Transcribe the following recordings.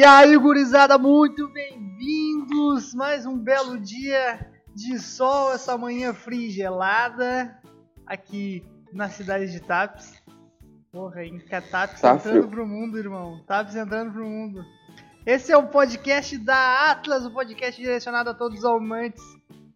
E aí, gurizada, muito bem-vindos! Mais um belo dia de sol, essa manhã fria e gelada, aqui na cidade de Tapes. Porra? Que é Tapes Tá entrando frio. pro mundo, irmão. Tapes entrando pro mundo. Esse é o podcast da Atlas, o podcast direcionado a todos os amantes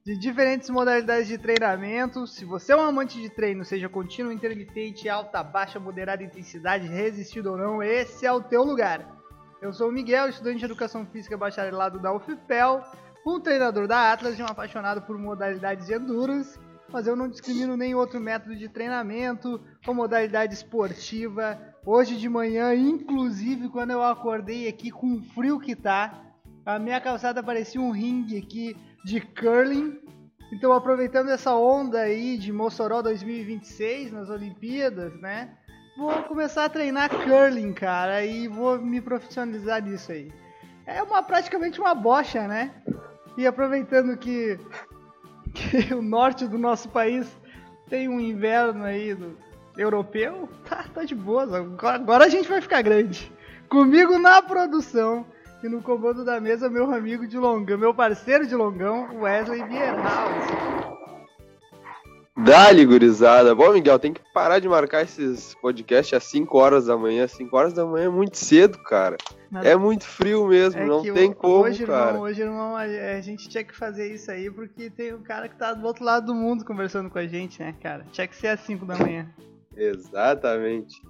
de diferentes modalidades de treinamento. Se você é um amante de treino, seja contínuo, intermitente, alta, baixa, moderada intensidade, resistido ou não, esse é o teu lugar. Eu sou o Miguel, estudante de Educação Física bacharelado da UFPEL, um treinador da Atlas e um apaixonado por modalidades de endurance, mas eu não discrimino nem outro método de treinamento ou modalidade esportiva. Hoje de manhã, inclusive, quando eu acordei aqui com o frio que tá, a minha calçada parecia um ringue aqui de curling. Então, aproveitando essa onda aí de Mossoró 2026 nas Olimpíadas, né? Vou começar a treinar curling, cara, e vou me profissionalizar nisso aí. É uma praticamente uma bocha, né? E aproveitando que, que o norte do nosso país tem um inverno aí do europeu, tá, tá de boa. Agora, agora a gente vai ficar grande. Comigo na produção e no comando da mesa, meu amigo de longão, meu parceiro de longão, Wesley Bierhaus. Dali, gurizada. Bom, Miguel, tem que parar de marcar esses podcasts às 5 horas da manhã. 5 horas da manhã é muito cedo, cara. Mas É muito frio mesmo, é não tem o- como, hoje, cara. Irmão, hoje, irmão, a, gente tinha que fazer isso aí porque tem um cara que tá do outro lado do mundo conversando com a gente, né, cara? Tinha que ser às 5 da manhã. Exatamente.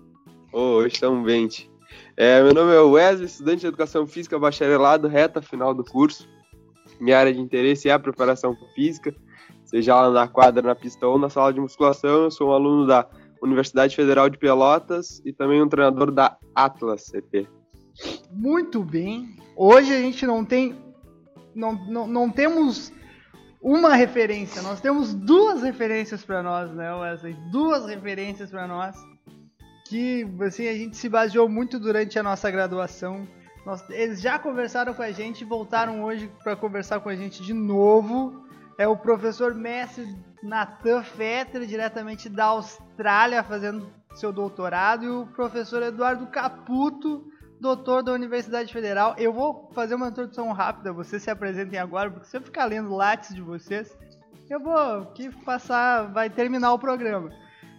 Ô, hoje estamos bem. É, meu nome é Wesley, estudante de Educação Física bacharelado, reta final do curso. Minha área de interesse é a preparação física, seja lá na quadra, na pista ou na sala de musculação. Eu sou um aluno da Universidade Federal de Pelotas e também um treinador da Atlas CP. Muito bem. Hoje a gente não tem. Não, não, não temos uma referência, nós temos duas referências pra nós, né, Wesley? Duas referências pra nós. Que assim, a gente se baseou muito durante a nossa graduação. Nós- eles já conversaram com a gente e voltaram hoje para conversar com a gente de novo. É o professor mestre Nathan Fetter, diretamente da Austrália, fazendo seu doutorado, e o professor Eduardo Caputo, doutor da Universidade Federal. Eu vou fazer uma introdução rápida, vocês se apresentem agora, porque se eu ficar lendo lattes de vocês, eu vou aqui passar, vai terminar o programa.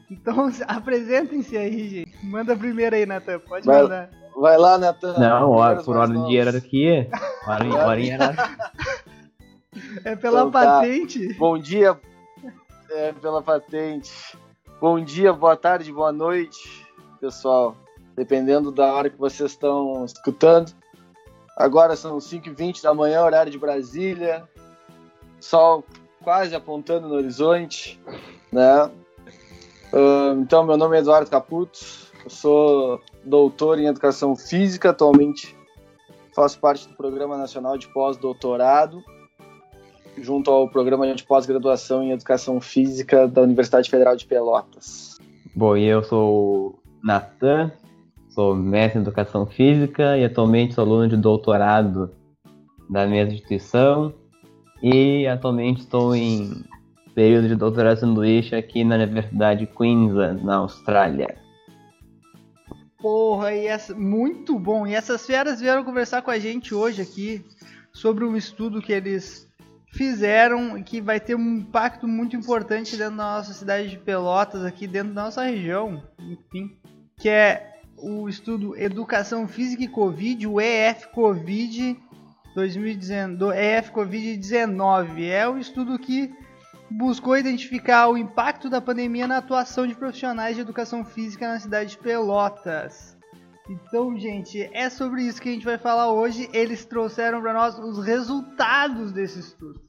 Então apresentem-se aí, gente. Manda primeiro aí, Natan, pode Vai- mandar. Vai lá, Natan. Não, ó, por ordem de hierarquia. Ordem, ordem hierárquica. É pela Então tá. patente. Bom dia, é, pela patente. Bom dia, boa tarde, boa noite, pessoal. Dependendo da hora que vocês estão escutando. Agora são 5h20 da manhã, horário de Brasília. Sol quase apontando no horizonte, né? Ah, então, meu nome é Eduardo Caputo. Eu sou doutor em Educação Física. Atualmente faço parte do Programa Nacional de Pós-Doutorado junto ao programa de pós-graduação em Educação Física da Universidade Federal de Pelotas. Bom, e eu sou o Natan, sou mestre em Educação Física e atualmente sou aluno de doutorado da mesma instituição. E atualmente estou em período de doutorado sanduíche aqui na Universidade de Queensland, na Austrália. Porra, e essa, muito bom. E essas feras vieram conversar com a gente hoje aqui sobre um estudo que eles fizeram que vai ter um impacto muito importante dentro da nossa cidade de Pelotas, aqui dentro da nossa região, enfim, que é o estudo Educação Física e Covid, o EF Covid 2019, do EF Covid-19. É um estudo que buscou identificar o impacto da pandemia na atuação de profissionais de educação física na cidade de Pelotas. Então, gente, é sobre isso que a gente vai falar hoje. Eles trouxeram para nós os resultados desse estudo.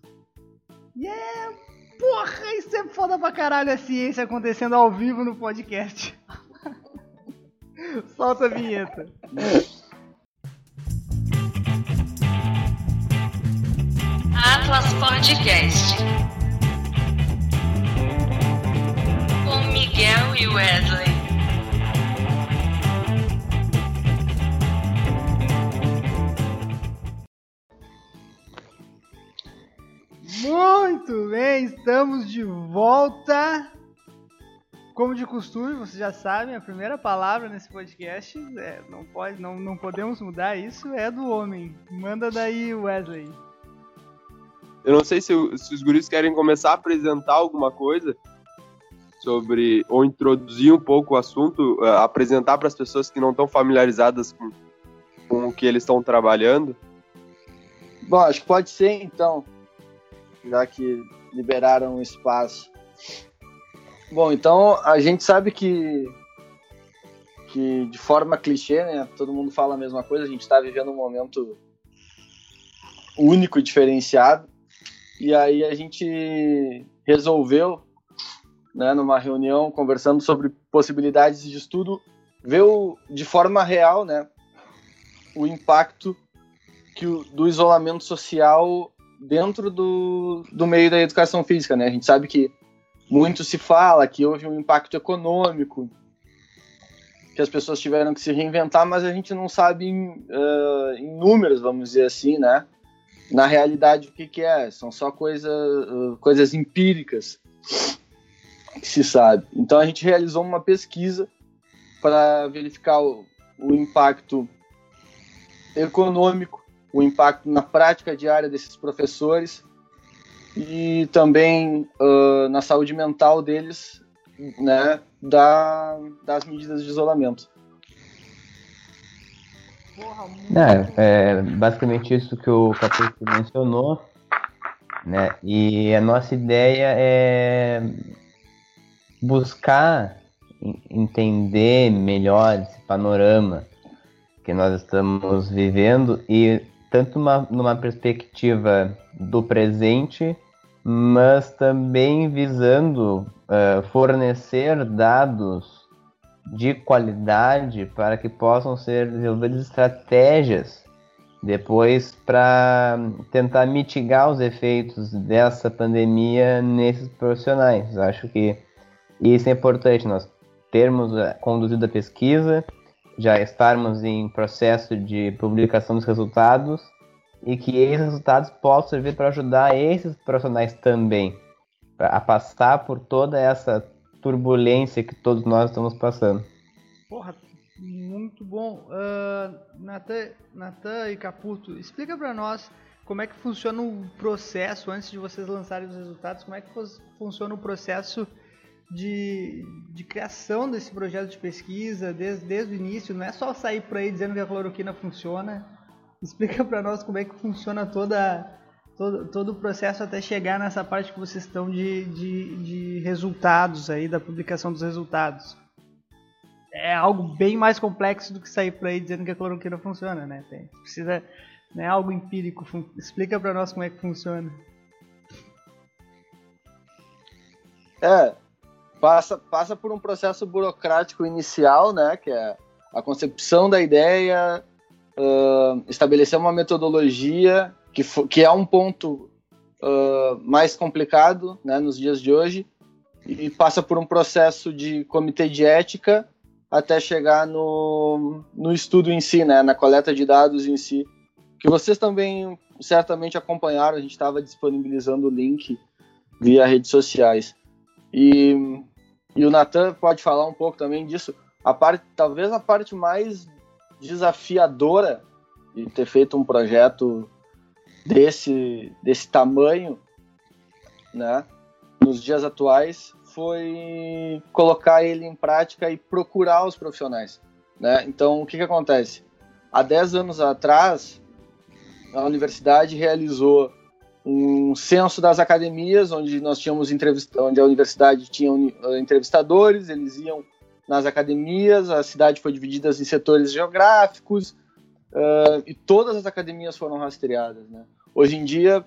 E é. Porra, isso é foda pra caralho a ciência acontecendo ao vivo no podcast. Solta a vinheta. Atlas Podcast. Com Miguel e Wesley. Estamos de volta. como de costume, vocês já sabem, a primeira palavra nesse podcast é, não pode, não, não podemos mudar isso, é do homem. Manda daí, Wesley. Eu não sei se, se os guris querem começar a apresentar alguma coisa sobre, ou introduzir um pouco o assunto, eh, apresentar para as pessoas que não estão familiarizadas com, com o que eles estão trabalhando. Bom, acho que pode ser então, já que liberaram espaço. Bom, então a gente sabe que que de forma clichê, né? Todo mundo fala a mesma coisa. A gente está vivendo um momento único e diferenciado. E aí a gente resolveu, né, numa reunião conversando sobre possibilidades de estudo, ver o, de forma real, né, o impacto que o, do isolamento social dentro do, do meio da educação física, né? A gente sabe que muito se fala que houve um impacto econômico, que as pessoas tiveram que se reinventar, mas a gente não sabe em, eh, em números, vamos dizer assim, né? Na realidade, o que, que é? São só coisa, eh, coisas empíricas que se sabe. Então a gente realizou uma pesquisa para verificar o, o impacto econômico, o impacto na prática diária desses professores e também ah, na saúde mental deles, né, da, das medidas de isolamento. É, é basicamente isso que o Caputo mencionou, né? E a nossa ideia é buscar en- entender melhor esse panorama que nós estamos vivendo e tanto uma, numa perspectiva do presente, mas também visando eh, fornecer dados de qualidade para que possam ser desenvolvidas estratégias depois para tentar mitigar os efeitos dessa pandemia nesses profissionais. Acho que isso é importante, nós termos eh, conduzido a pesquisa, já estarmos em processo de publicação dos resultados e que esses resultados possam servir para ajudar esses profissionais também a passar por toda essa turbulência que todos nós estamos passando. Porra, muito bom. Ah, Natan, Natan e Caputo, explica pra nós como é que funciona o processo antes de vocês lançarem os resultados, como é que fun- funciona o processo de, de criação desse projeto de pesquisa desde, desde o início. Não é só sair por aí dizendo que a cloroquina funciona. Explica pra nós como é que funciona toda, todo, todo o processo até chegar nessa parte que vocês estão de, de, de resultados aí, da publicação dos resultados é algo bem mais complexo do que sair por aí dizendo que a cloroquina funciona, né? Tem, precisa, não é algo empírico. Explica pra nós como é que funciona. É, passa, passa por um processo burocrático inicial, né, que é a concepção da ideia, ah, estabelecer uma metodologia, que, que é um ponto ah, mais complicado, né, nos dias de hoje, e passa por um processo de comitê de ética até chegar no, no estudo em si, né, na coleta de dados em si, que vocês também certamente acompanharam, a gente estava disponibilizando o link via redes sociais. E, e o Natan pode falar um pouco também disso. A parte, talvez a parte mais desafiadora de ter feito um projeto desse, desse tamanho, né, nos dias atuais, foi colocar ele em prática e procurar os profissionais. Né? Então, o que, que acontece? Há 10 anos atrás, a universidade realizou um censo das academias, onde nós tínhamos entrevista, onde a universidade tinha eh, entrevistadores, eles iam nas academias, a cidade foi dividida em setores geográficos eh, e todas as academias foram rastreadas. Né? Hoje em dia,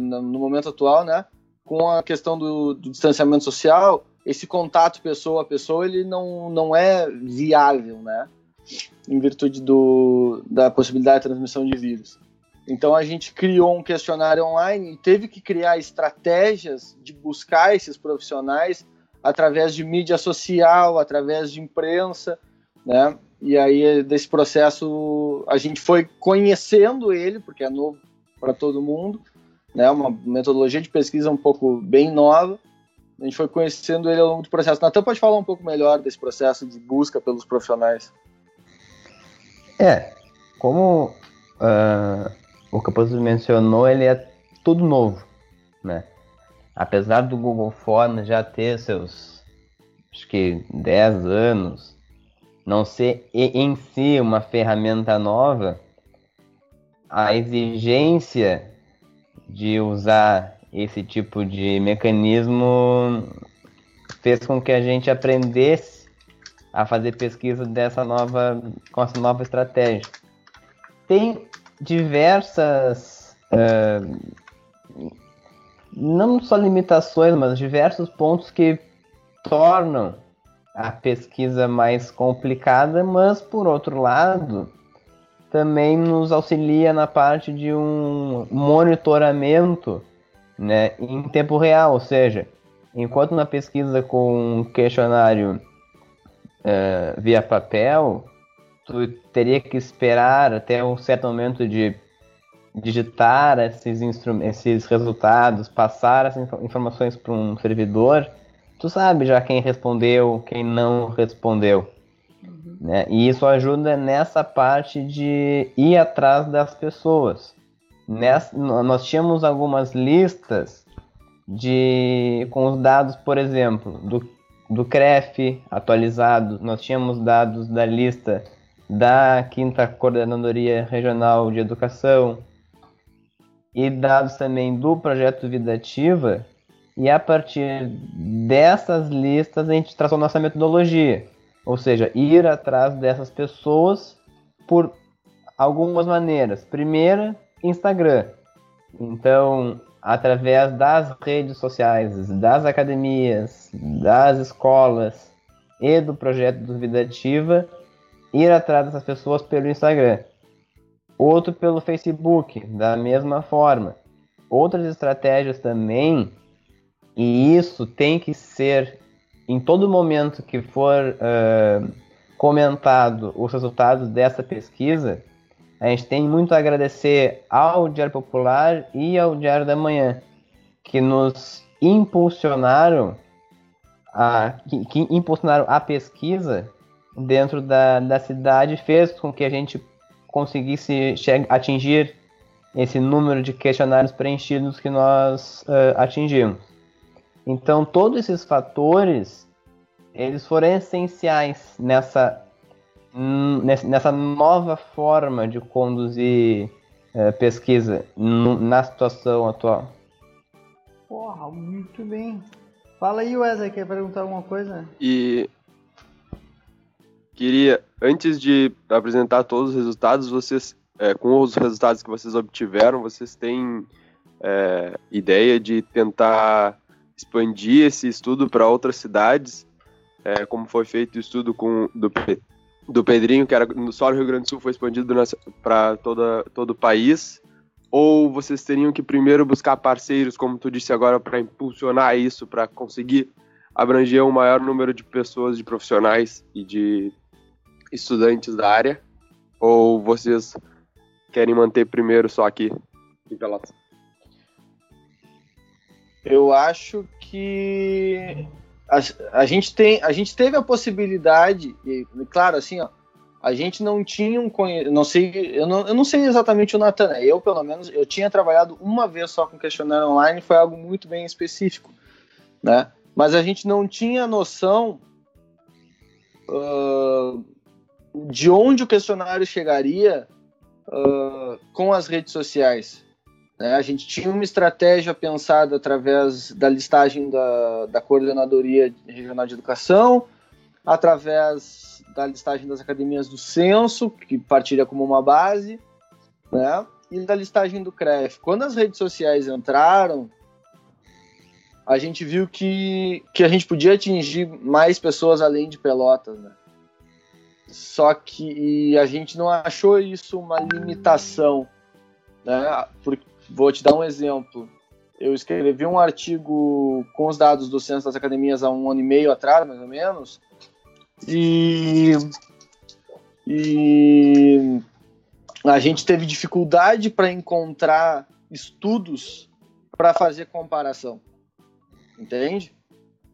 no no momento atual, né, com a questão do, do distanciamento social, esse contato pessoa a pessoa ele não, não é viável, né? Em virtude do, da possibilidade de transmissão de vírus. Então a gente criou um questionário online e teve que criar estratégias de buscar esses profissionais através de mídia social, através de imprensa, né? E aí desse processo a gente foi conhecendo ele, porque é novo para todo mundo, né? Uma metodologia de pesquisa um pouco bem nova A gente foi conhecendo ele ao longo do processo. Natan pode falar um pouco melhor desse processo de busca pelos profissionais. É, como uh, o Capuzzi mencionou, ele é tudo novo, né? Apesar do Google Forms já ter seus, acho que 10 anos, não ser em si uma ferramenta nova, a exigência de usar esse tipo de mecanismo fez com que a gente aprendesse a fazer pesquisa dessa nova com essa nova estratégia. Tem diversas uh, não só limitações, mas diversos pontos que tornam a pesquisa mais complicada, mas por outro lado, também nos auxilia na parte de um monitoramento né, em tempo real, ou seja, enquanto na pesquisa com questionário uh, via papel, tu teria que esperar até um certo momento de digitar esses, esses resultados, passar essas informações para um servidor, tu sabe já quem respondeu, quem não respondeu. Uhum. Né? E isso ajuda nessa parte de ir atrás das pessoas. Nessa, nós tínhamos algumas listas de com os dados, por exemplo, do, do CREF atualizado, nós tínhamos dados da lista da quinta coordenadoria regional de educação, e dados também do projeto Vida Ativa. E a partir dessas listas a gente traçou nossa metodologia, ou seja, ir atrás dessas pessoas por algumas maneiras. Primeira, Instagram. Então, através das redes sociais, das academias, das escolas e do projeto do Vida Ativa, ir atrás dessas pessoas pelo Instagram outro pelo Facebook, da mesma forma. Outras estratégias também, e isso tem que ser em todo momento que for uh, comentado os resultados dessa pesquisa, a gente tem muito a agradecer ao Diário Popular e ao Diário da Manhã, que nos impulsionaram a, que, que impulsionaram a pesquisa dentro da, da cidade, fez com que a gente conseguisse atingir esse número de questionários preenchidos que nós uh, atingimos. Então, todos esses fatores, eles foram essenciais nessa, nessa nova forma de conduzir uh, pesquisa na situação atual. Porra, muito bem. Fala aí, Wesley, quer perguntar alguma coisa? E queria, antes de apresentar todos os resultados, vocês, é, com os resultados que vocês obtiveram, vocês têm é, ideia de tentar expandir esse estudo para outras cidades, é, como foi feito o estudo com, do, do Pedrinho, que era no só Rio Grande do Sul, foi expandido para todo o país, ou vocês teriam que primeiro buscar parceiros, como tu disse agora, para impulsionar isso, para conseguir abranger um maior número de pessoas, de profissionais e de estudantes da área? Ou vocês querem manter primeiro só aqui em Pelotas? Eu acho que a, a, gente tem, a gente teve a possibilidade, e, claro, assim, ó, a gente não tinha um não sei, eu não, eu não sei exatamente o Natan, né? eu pelo menos, eu tinha trabalhado uma vez só com questionário online, foi algo muito bem específico, né? Mas a gente não tinha noção uh, de onde o questionário chegaria uh, com as redes sociais. Né? A gente tinha uma estratégia pensada através da listagem da, da Coordenadoria Regional de Educação, através da listagem das academias do censo, que partiria como uma base, né? e da listagem do CREF. Quando as redes sociais entraram, a gente viu que, que a gente podia atingir mais pessoas além de Pelotas, né? Só que a gente não achou isso uma limitação. Né? Porque, vou te dar um exemplo. Eu escrevi um artigo com os dados do Censo das Academias há um ano e meio atrás, mais ou menos, e, e a gente teve dificuldade para encontrar estudos para fazer comparação. Entende?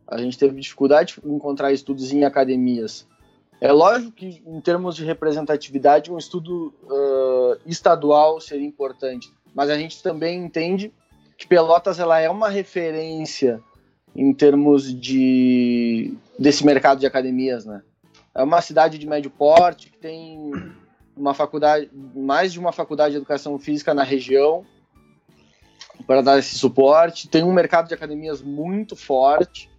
A gente teve dificuldade em encontrar estudos em academias. É lógico que, em termos de representatividade, um estudo uh, estadual seria importante, mas a gente também entende que Pelotas ela é uma referência em termos de desse mercado de academias, né? É uma cidade de médio porte que tem uma faculdade, mais de uma faculdade de educação física na região para dar esse suporte. Tem um mercado de academias muito forte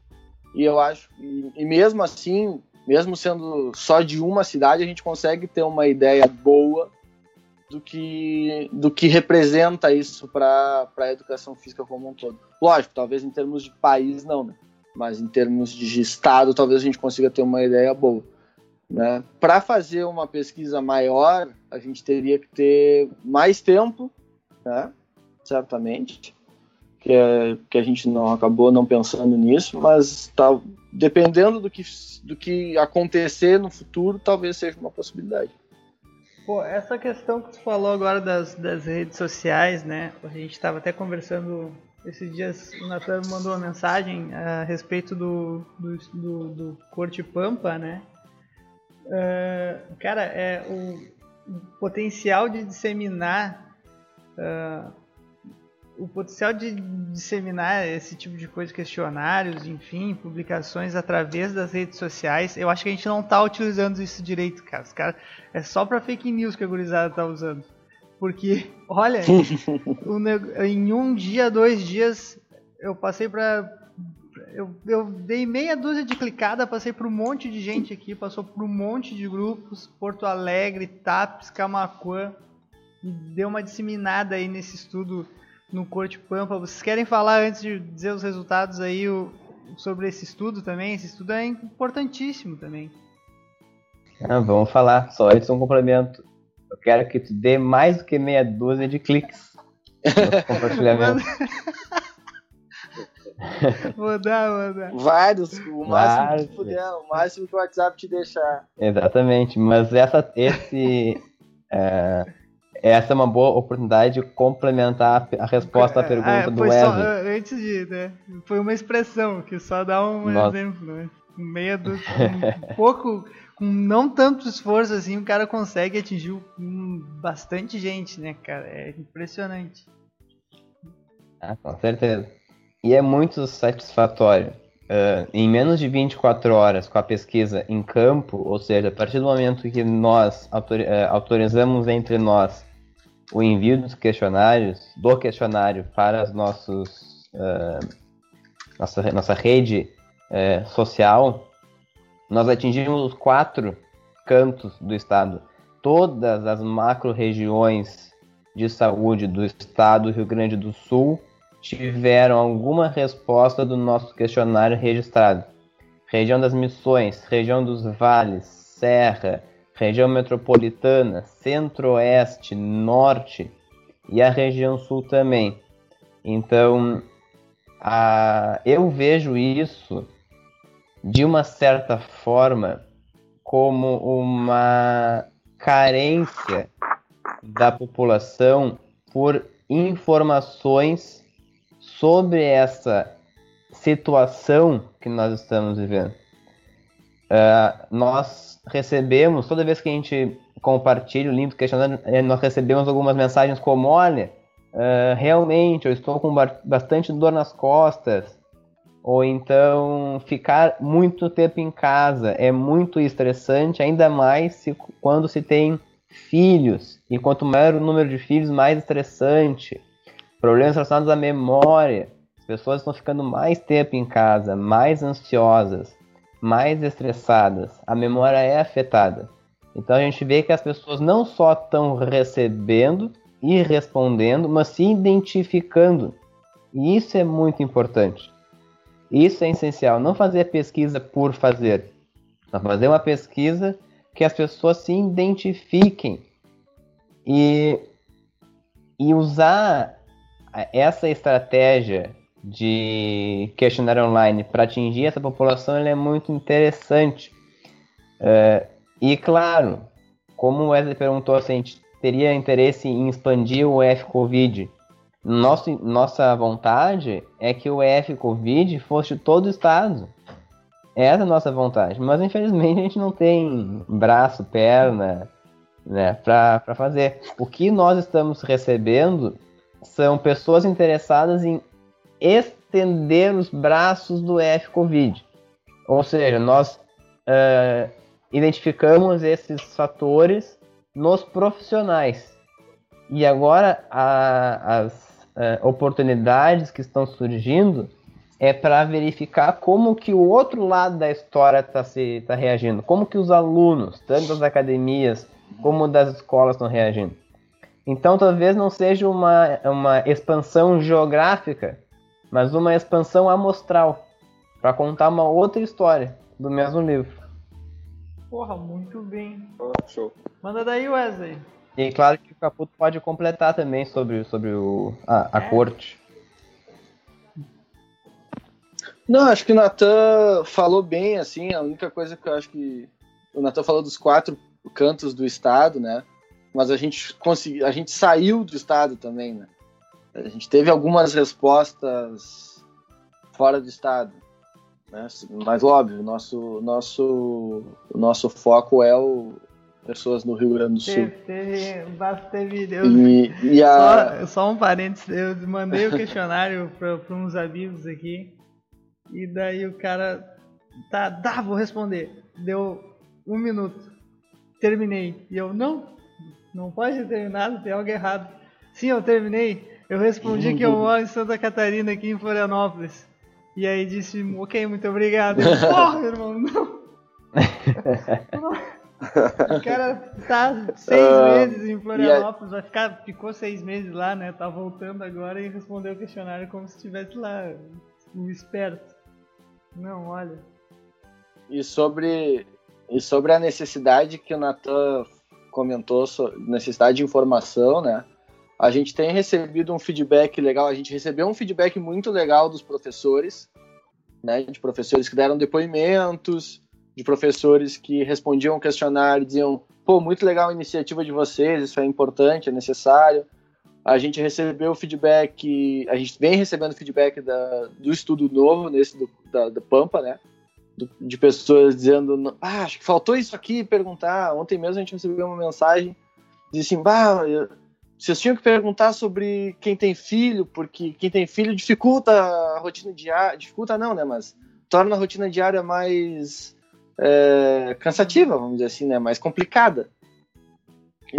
e eu acho e, e mesmo assim, mesmo sendo só de uma cidade, a gente consegue ter uma ideia boa do que, do que representa isso para a educação física como um todo. Lógico, talvez em termos de país não, né? mas em termos de estado, talvez a gente consiga ter uma ideia boa. Né? Para fazer uma pesquisa maior, a gente teria que ter mais tempo, né? certamente, que, é, que a gente não acabou não pensando nisso, mas tá, dependendo do que, do que acontecer no futuro, talvez seja uma possibilidade. Pô, essa questão que tu falou agora das, das redes sociais, né? A gente estava até conversando esses dias, o Natan mandou uma mensagem a respeito do, do, do, do Corte Pampa, né? Uh, cara, é o, potencial de disseminar uh, o potencial de disseminar esse tipo de coisa, questionários, enfim, publicações através das redes sociais, eu acho que a gente não está utilizando isso direito, cara. Os cara é só para fake news que a gurizada tá usando. Porque, olha, em um dia, dois dias, eu passei para eu, eu dei meia dúzia de clicada, passei por um monte de gente aqui, passou por um monte de grupos, Porto Alegre, TAPS, Camacuã, e deu uma disseminada aí nesse estudo no Corte Pampa. Vocês querem falar antes de dizer os resultados aí o, sobre esse estudo também? Esse estudo é importantíssimo também. Ah, vamos falar, só isso é um complemento. Eu quero que tu dê mais do que meia dúzia de cliques no compartilhamento. vou dar, vou dar. Vários, o máximo Vários. que puder, o máximo que o WhatsApp te deixar. Exatamente, mas essa, esse. é, essa é uma boa oportunidade de complementar a resposta à é, pergunta é, do Wesley. Só, antes de, né? Foi uma expressão que só dá um Nossa. exemplo, né? Meia do, um pouco, com não tanto esforço assim, o cara consegue atingir um, bastante gente, né, cara? É impressionante. Ah, com certeza. E é muito satisfatório. Uh, em menos de 24 horas com a pesquisa em campo, ou seja, a partir do momento que nós autor, uh, autorizamos entre nós o envio dos questionários, do questionário para os nossos, uh, nossa, nossa rede uh, social, nós atingimos os quatro cantos do estado. Todas as macro-regiões de saúde do estado do Rio Grande do Sul tiveram alguma resposta do nosso questionário registrado. Região das Missões, região dos Vales, Serra, região metropolitana, centro-oeste, norte e a região sul também. Então, a, eu vejo isso de uma certa forma como uma carência da população por informações sobre essa situação que nós estamos vivendo. Uh, nós recebemos, toda vez que a gente compartilha o link do questionário, eh, nós recebemos algumas mensagens como, olha, uh, realmente eu estou com bastante dor nas costas, ou então ficar muito tempo em casa é muito estressante, ainda mais se, quando se tem filhos, e quanto maior o número de filhos, mais estressante. Problemas relacionados à memória, as pessoas estão ficando mais tempo em casa, mais ansiosas mais estressadas, a memória é afetada. Então a gente vê que as pessoas não só estão recebendo e respondendo, mas se identificando. E isso é muito importante. Isso é essencial. Não fazer pesquisa por fazer, mas fazer uma pesquisa que as pessoas se identifiquem e, e usar essa estratégia de questionário online para atingir essa população ele é muito interessante. É, e claro, como o Wesley perguntou se a gente teria interesse em expandir o F-Covid, Nosso, nossa vontade é que o EF Covid fosse todo o estado. Essa é a nossa vontade. Mas infelizmente a gente não tem braço, perna, né, para fazer. O que nós estamos recebendo são pessoas interessadas em estender os braços do EF Covid. Ou seja, nós uh, identificamos esses fatores nos profissionais. E agora a, as uh, oportunidades que estão surgindo é para verificar como que o outro lado da história está tá reagindo, como que os alunos, tanto das academias como das escolas estão reagindo. Então talvez não seja uma, uma expansão geográfica, mas uma expansão amostral, para contar uma outra história do mesmo livro. Porra, muito bem. Show. Manda daí, Wesley. E claro que o Caputo pode completar também sobre, sobre o, a, a É. corte. Não, acho que o Natan falou bem, assim, a única coisa que eu acho que. O Natan falou dos quatro cantos do estado, né? Mas a gente conseguiu. A gente saiu do estado também, né? A gente teve algumas respostas fora do estado. Né? Mas óbvio, nosso, nosso, nosso foco é o pessoas no Rio Grande do Sul. Teve, teve, teve eu, E, e a. só, só um parênteses, eu mandei o questionário para uns amigos aqui, e daí o cara, tá, dá, vou responder. Deu um minuto, terminei. E eu, não, não pode ter terminado, tem algo errado. Sim, eu terminei. Eu respondi que eu moro em Santa Catarina, aqui em Florianópolis. E aí disse, ok, muito obrigado. Eu, Porra, irmão, não. O cara tá seis Ah, meses em Florianópolis, vai ficar, ficou seis meses lá, né? Tá voltando agora e respondeu o questionário como se estivesse lá, o esperto. Não, olha. E sobre, e sobre a necessidade que o Natan comentou, necessidade de informação, né? A gente tem recebido um feedback legal, a gente recebeu um feedback muito legal dos professores, né? De professores que deram depoimentos, de professores que respondiam o questionário e diziam, pô, muito legal a iniciativa de vocês, isso é importante, é necessário. A gente recebeu feedback, a gente vem recebendo feedback da, do estudo novo, nesse do, da, da Pampa, né? do- de pessoas dizendo, ah, acho que faltou isso aqui perguntar. Ontem mesmo a gente recebeu uma mensagem disse assim, bah, eu- vocês tinham que perguntar sobre quem tem filho, porque quem tem filho dificulta a rotina diária, dificulta não, né, mas torna a rotina diária mais é, cansativa, vamos dizer assim, né, mais complicada.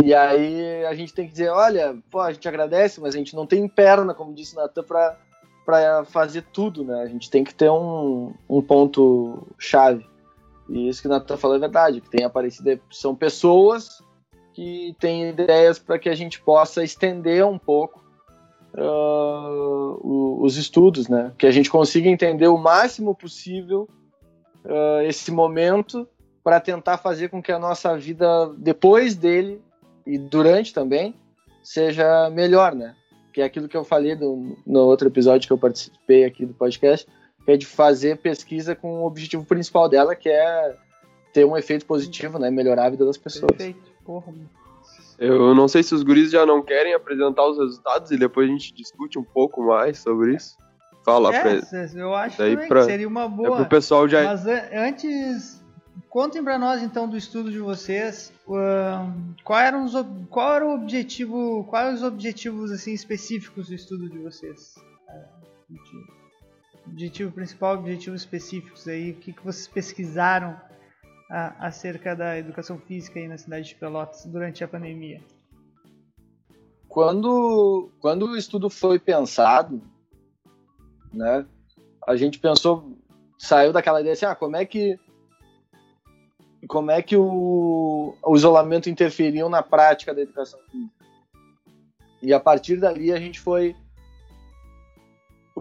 E aí a gente tem que dizer, olha, pô, a gente agradece, mas a gente não tem perna, como disse Natan, para para fazer tudo, né? A gente tem que ter um, um ponto chave. E isso que o Natan falou é verdade, que tem aparecido são pessoas que têm ideias para que a gente possa estender um pouco o- os estudos, né? Que a gente consiga entender o máximo possível ah, esse momento para tentar fazer com que a nossa vida depois dele e durante também seja melhor, né? que é aquilo que eu falei do- no outro episódio que eu participei aqui do podcast, que é de fazer pesquisa com o objetivo principal dela, que é ter um efeito positivo, né, melhorar a vida das pessoas. Perfeito. Porra, Eu não sei se os guris já não querem apresentar os resultados e depois a gente discute um pouco mais sobre isso. Fala, pra, é, eu acho daí pra- que seria uma é boa. pro pessoal já. Mas an- antes, contem pra nós então do estudo de vocês. qual, eram os, qual era o objetivo, quais os objetivos assim específicos do estudo de vocês? É, objetivo- objetivo principal, objetivos específicos aí. O que, que vocês pesquisaram a- acerca da educação física aí na cidade de Pelotas durante a pandemia? Quando, quando o estudo foi pensado, né, a gente pensou, saiu daquela ideia assim, ah, como é que como é que o, o isolamento interferiu na prática da educação física? E a partir dali a gente foi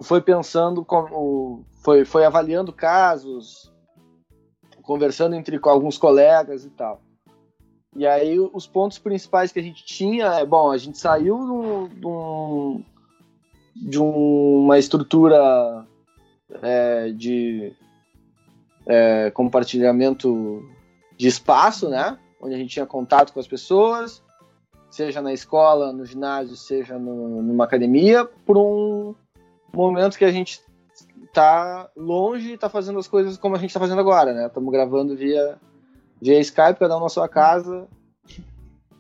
foi pensando como foi foi avaliando casos, conversando entre com alguns colegas e tal. E aí os pontos principais que a gente tinha é, bom, a gente saiu do- do- de uma estrutura é, de é, compartilhamento de espaço, né? Onde a gente tinha contato com as pessoas, seja na escola, no ginásio, seja no, numa academia, por um momento que a gente tá longe e tá fazendo as coisas como a gente tá fazendo agora, né? Estamos gravando via, via Skype, cada um na sua casa,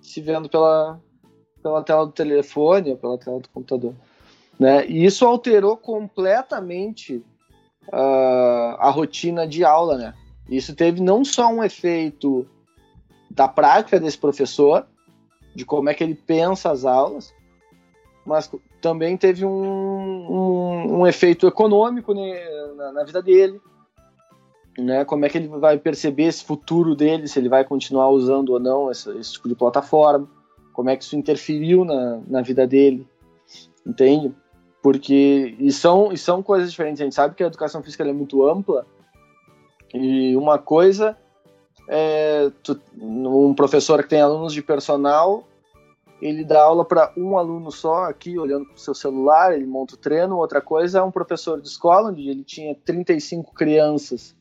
se vendo pela, pela tela do telefone ou pela tela do computador. Né? E isso alterou completamente uh, a rotina de aula, né? Isso teve não só um efeito da prática desse professor, de como é que ele pensa as aulas, mas também teve um, um, um efeito econômico né, na, na, vida dele, né? Como é que ele vai perceber esse futuro dele, se ele vai continuar usando ou não esse, esse tipo de plataforma, como é que isso interferiu na, na vida dele, entende? Porque e são, e são coisas diferentes. A gente sabe que a educação física é muito ampla e uma coisa é tu, um professor que tem alunos de personal ele dá aula para um aluno só aqui, olhando para o seu celular, ele monta o treino. Outra coisa é um professor de escola, onde ele tinha 35 crianças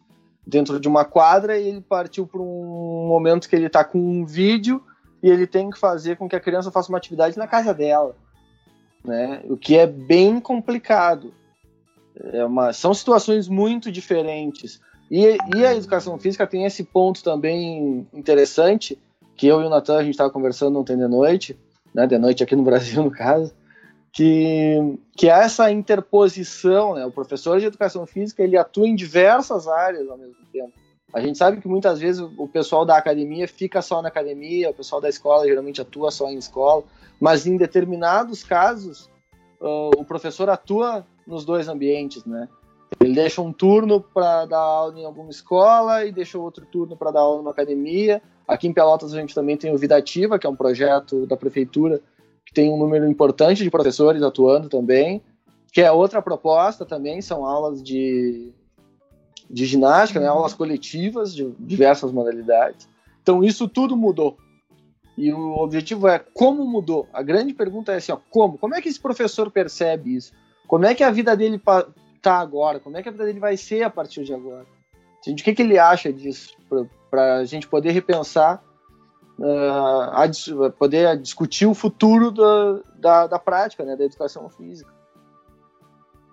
dentro de uma quadra e ele partiu para um momento que ele está com um vídeo e ele tem que fazer com que a criança faça uma atividade na casa dela, né? O que é bem complicado. É uma, são situações muito diferentes. E, e a educação física tem esse ponto também interessante, que eu e o Natan a gente estava conversando ontem de noite, né, de noite aqui no Brasil, no caso, que, que há essa interposição, né? O professor de educação física, ele atua em diversas áreas ao mesmo tempo. A gente sabe que muitas vezes o pessoal da academia fica só na academia, o pessoal da escola geralmente atua só em escola, mas em determinados casos uh, o professor atua nos dois ambientes, né? Ele deixa um turno para dar aula em alguma escola e deixa outro turno para dar aula numa academia. Aqui em Pelotas a gente também tem o Vida Ativa, que é um projeto da prefeitura que tem um número importante de professores atuando também, que é outra proposta também, são aulas de, de ginástica, né, aulas coletivas de diversas modalidades. Então isso tudo mudou. E o objetivo é como mudou. A grande pergunta é assim, ó, como? Como é que esse professor percebe isso? Como é que a vida dele tá agora? Como é que a vida dele vai ser a partir de agora? O que, que ele acha disso? Para a gente poder repensar, uh, a, poder discutir o futuro da, da, da, prática, né, da educação física.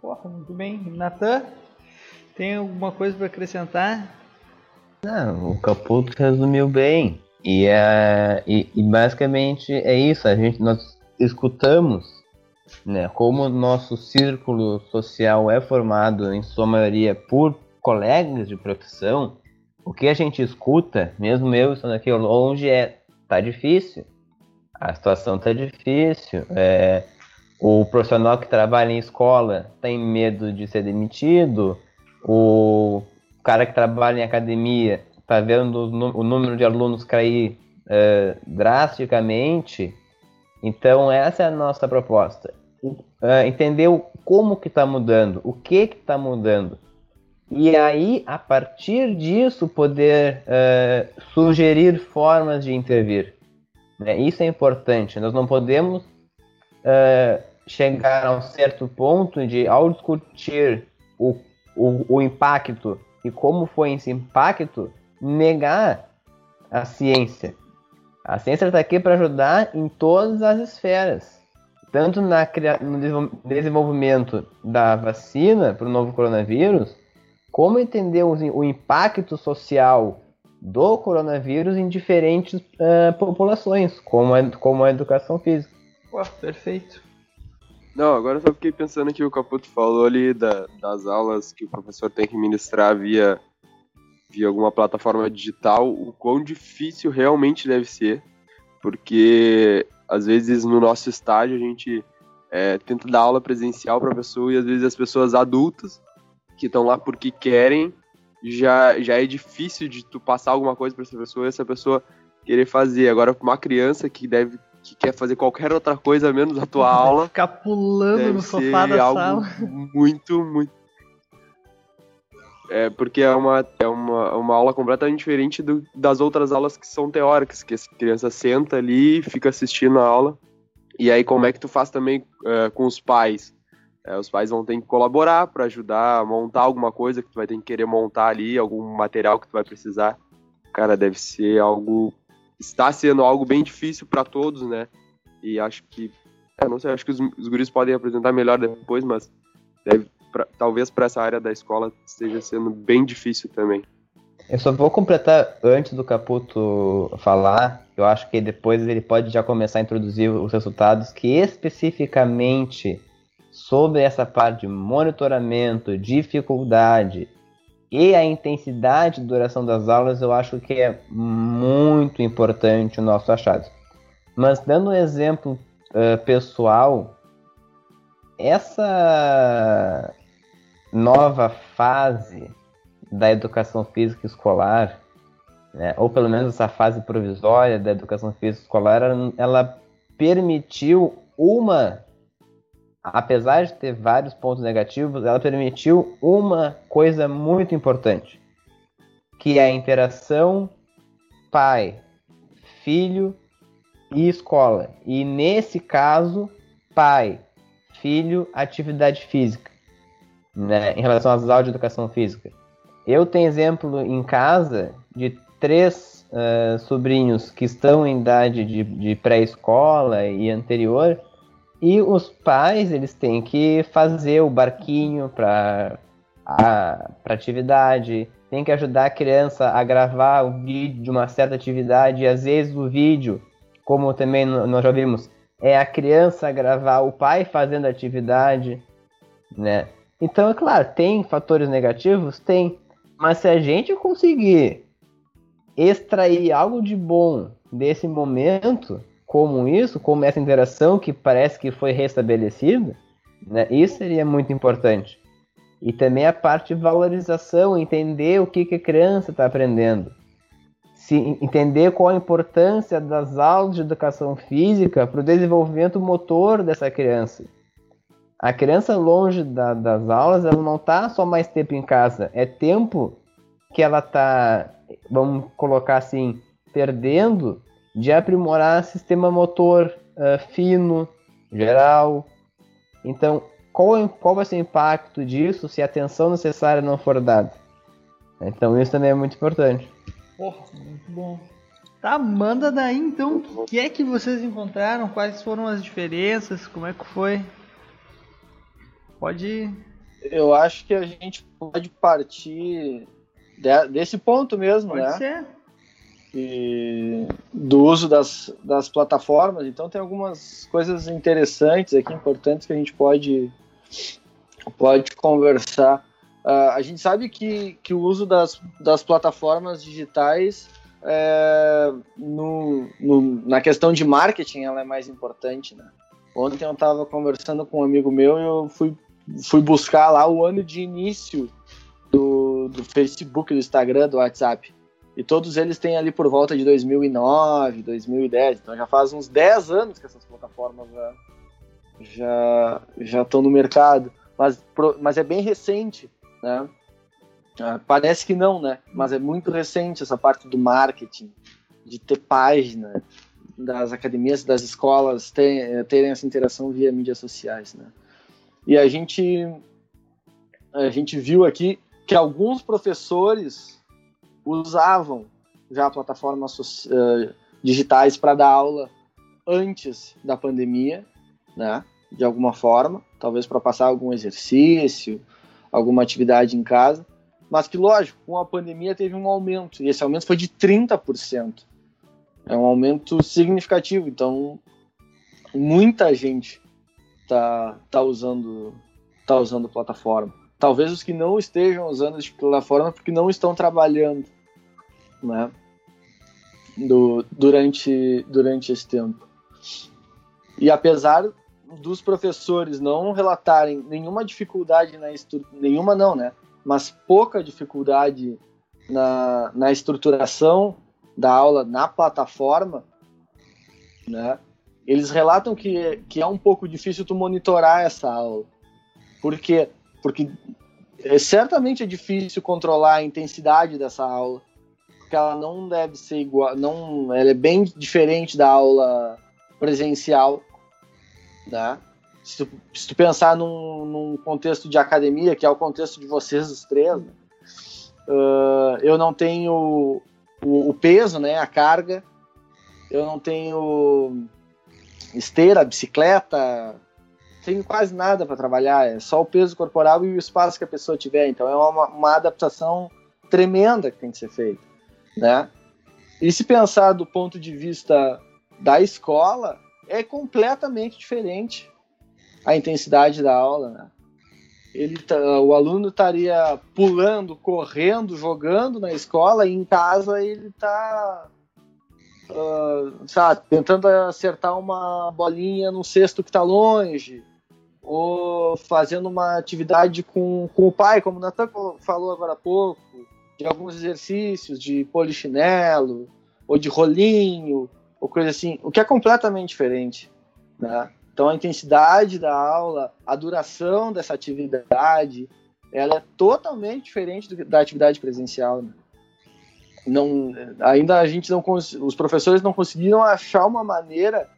Porra, muito bem. Natan, tem alguma coisa para acrescentar? Não, o Caputo resumiu bem. E, é, e, e, basicamente é isso, a gente, nós escutamos né? Como o nosso círculo social é formado, em sua maioria, por colegas de profissão, o que a gente escuta, mesmo eu estando aqui longe, é tá difícil. A situação tá difícil. É, o profissional que trabalha em escola tem medo de ser demitido. O cara que trabalha em academia está vendo o número de alunos cair é, drasticamente. Então essa é a nossa proposta uh, entender como que está mudando, o que que está mudando. E aí, a partir disso, poder uh, sugerir formas de intervir. Né? Isso é importante. Nós não podemos uh, chegar a um certo ponto de, ao discutir o, o, o impacto e como foi esse impacto, negar a ciência. A ciência está aqui para ajudar em todas as esferas tanto na, no desenvolvimento da vacina para o novo coronavírus, como entender o, o, impacto social do coronavírus em diferentes uh, populações, como a, como a educação física. Pô, perfeito. Não, agora eu só fiquei pensando que o Caputo falou ali da, das aulas que o professor tem que ministrar via, via alguma plataforma digital, o quão difícil realmente deve ser, porque às vezes no nosso estágio a gente é, tenta dar aula presencial para a pessoa e às vezes as pessoas adultas que estão lá porque querem já, já é difícil de tu passar alguma coisa para essa pessoa e essa pessoa querer fazer. Agora, uma criança que deve que quer fazer qualquer outra coisa menos a tua aula, ficar pulando no sofá da algo sala, muito muito é porque é uma, é uma, uma aula completamente diferente do, das outras aulas que são teóricas, que a criança senta ali, fica assistindo a aula. E aí, como é que tu faz também uh, com os pais? É, os pais vão ter que colaborar para ajudar a montar alguma coisa que tu vai ter que querer montar ali, algum material que tu vai precisar. Cara, deve ser algo. Está sendo algo bem difícil para todos, né? E acho que. É, não sei, acho que os, os guris podem apresentar melhor depois, mas deve, pra, talvez para essa área da escola esteja sendo bem difícil também. Eu só vou completar antes do Caputo falar. Eu acho que depois ele pode já começar a introduzir os resultados que especificamente sobre essa parte de monitoramento, dificuldade e a intensidade de duração das aulas, eu acho que é muito importante o nosso achado. Mas dando um exemplo uh, pessoal, essa nova fase da educação física escolar, né, ou pelo menos essa fase provisória da educação física escolar, ela, ela permitiu uma apesar de ter vários pontos negativos, ela permitiu uma coisa muito importante, que é a interação pai, filho e escola. E nesse caso, pai, filho, atividade física, né, em relação às aulas de educação física. Eu tenho exemplo em casa de três uh, sobrinhos que estão em idade de, de pré-escola e anterior, e os pais, eles têm que fazer o barquinho para a pra atividade, tem que ajudar a criança a gravar o vídeo de uma certa atividade, e às vezes o vídeo, como também nós já vimos, é a criança gravar o pai fazendo a atividade, né? Então, é claro, tem fatores negativos? Tem. Mas se a gente conseguir extrair algo de bom desse momento, como isso, como essa interação que parece que foi restabelecida, né, isso seria muito importante. E também a parte de valorização, entender o que, que a criança está aprendendo. Se, entender qual a importância das aulas de educação física para o desenvolvimento motor dessa criança. A criança longe da, das aulas, ela não está só mais tempo em casa, é tempo que ela está, vamos colocar assim, perdendo de aprimorar sistema motor uh, fino, geral. Então, qual, qual vai ser o impacto disso se a atenção necessária não for dada? Então, isso também é muito importante. Porra, muito bom. Tá, manda daí então. O que é que vocês encontraram? Quais foram as diferenças? Como é que foi? Pode. Eu acho que a gente pode partir de, desse ponto mesmo, pode né? ser e do uso das, das plataformas. Então tem algumas coisas interessantes aqui, importantes que a gente pode, pode conversar. Uh, a gente sabe que, que o uso das, das plataformas digitais é, no, no, na questão de marketing ela é mais importante, né? Ontem eu estava conversando com um amigo meu e eu fui, fui buscar lá o ano de início do, do Facebook, do Instagram, do WhatsApp. E todos eles têm ali por volta de 2009, 2010. Então já faz uns 10 anos que essas plataformas já já estão no mercado. Mas, mas é bem recente, né? Ah, parece que não, né? Mas é muito recente essa parte do marketing, de ter página das academias, das escolas terem, terem essa interação via mídias sociais, né? E a gente a gente viu aqui que alguns professores usavam já plataformas uh, digitais para dar aula antes da pandemia, né? De alguma forma, talvez para passar algum exercício, alguma atividade em casa, mas que, lógico, com a pandemia teve um aumento, e esse aumento foi de 30%. É um aumento significativo, então muita gente tá, tá usando tá usando plataforma. Talvez os que não estejam usando a plataforma porque não estão trabalhando né? Do, durante, durante esse tempo. E apesar dos professores não relatarem nenhuma dificuldade na nenhuma não, né? Mas pouca dificuldade na, na estruturação da aula na plataforma, né? Eles relatam que, que é um pouco difícil tu monitorar essa aula. Por quê? Porque é, certamente é difícil controlar a intensidade dessa aula porque ela não deve ser igual, não, ela é bem diferente da aula presencial, né? Se tu, se tu pensar num, num, contexto de academia, que é o contexto de vocês os três, né? uh, eu não tenho o, o, peso, né, a carga, eu não tenho esteira, bicicleta, tem quase nada para trabalhar, é só o peso corporal e o espaço que a pessoa tiver. Então é uma, uma adaptação tremenda que tem que ser feita, né? E se pensar do ponto de vista da escola, é completamente diferente a intensidade da aula, né? Ele tá, o aluno estaria pulando, correndo, jogando na escola e em casa ele está uh, sabe, tentando acertar uma bolinha no cesto que está longe, ou fazendo uma atividade com, com o pai, como o Natan falou agora há pouco, de alguns exercícios de polichinelo, ou de rolinho, ou coisa assim, o que é completamente diferente, né? Então a intensidade da aula, a duração dessa atividade, ela é totalmente diferente do, da atividade presencial. Né? Não, ainda a gente não os professores não conseguiram achar uma maneira,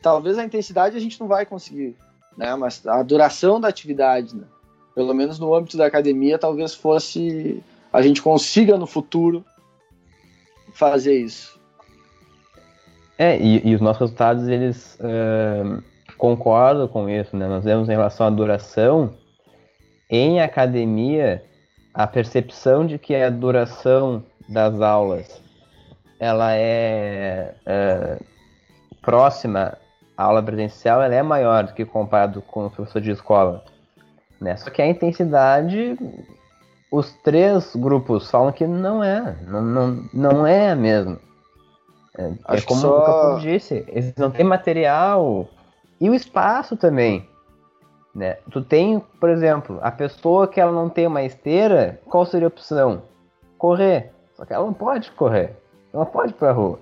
talvez a intensidade a gente não vai conseguir, né? Mas a duração da atividade, né? pelo menos no âmbito da academia, talvez fosse a gente consiga no futuro fazer isso. É, e, e os nossos resultados eles uh concordo com isso, né? Nós vemos em relação à duração, em academia, a percepção de que a duração das aulas ela é, é próxima à aula presencial, ela é maior do que comparado com o professor de escola. Né? Só que a intensidade, os três grupos falam que não é, não, não, não é a mesma. É, é como só... o disse, eles não têm material e o espaço também. Né? Tu tem, por exemplo, a pessoa que ela não tem uma esteira, qual seria a opção? Correr. Só que ela não pode correr. Ela pode ir pra rua.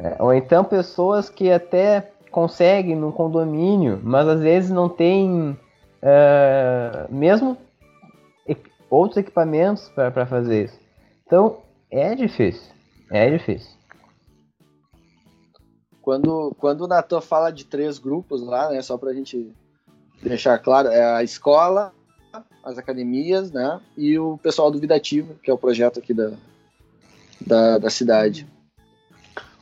É, ou então pessoas que até conseguem no condomínio, mas às vezes não tem uh, mesmo outros equipamentos para fazer isso. Então é difícil. É difícil. Quando, quando o Natan fala de três grupos lá, né, só para a gente deixar claro, é a escola, as academias, né, e o pessoal do Vida Ativa, que é o projeto aqui da, da, da cidade.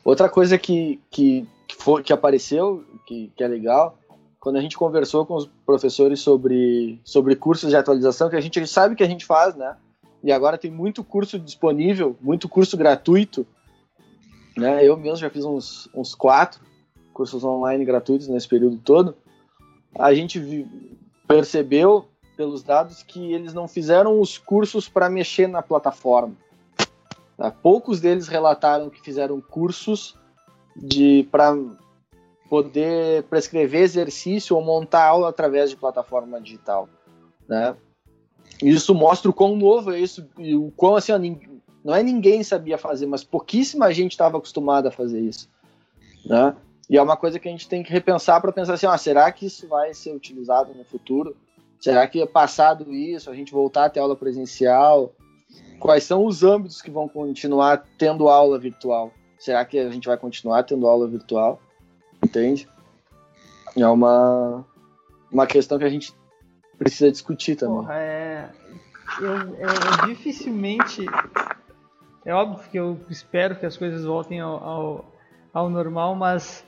Outra coisa que, que, que, for, que apareceu, que, que é legal, quando a gente conversou com os professores sobre, sobre cursos de atualização, que a gente sabe que a gente faz, né? E agora tem muito curso disponível, muito curso gratuito né? Eu mesmo já fiz uns, uns quatro cursos online gratuitos nesse período todo. A gente percebeu pelos dados que eles não fizeram os cursos para mexer na plataforma. Tá? Poucos deles relataram que fizeram cursos de para poder prescrever exercício ou montar aula através de plataforma digital, né? Isso mostra o quão novo é isso e o quão assim, não é ninguém sabia fazer, mas pouquíssima gente estava acostumada a fazer isso, né? E é uma coisa que a gente tem que repensar para pensar assim, ah, será que isso vai ser utilizado no futuro? Será que passado isso, a gente voltar a ter aula presencial? Quais são os âmbitos que vão continuar tendo aula virtual? Será que a gente vai continuar tendo aula virtual? Entende? É uma, uma questão que a gente precisa discutir também. Porra, é, eu, eu dificilmente é óbvio que eu espero que as coisas voltem ao, ao, ao normal, mas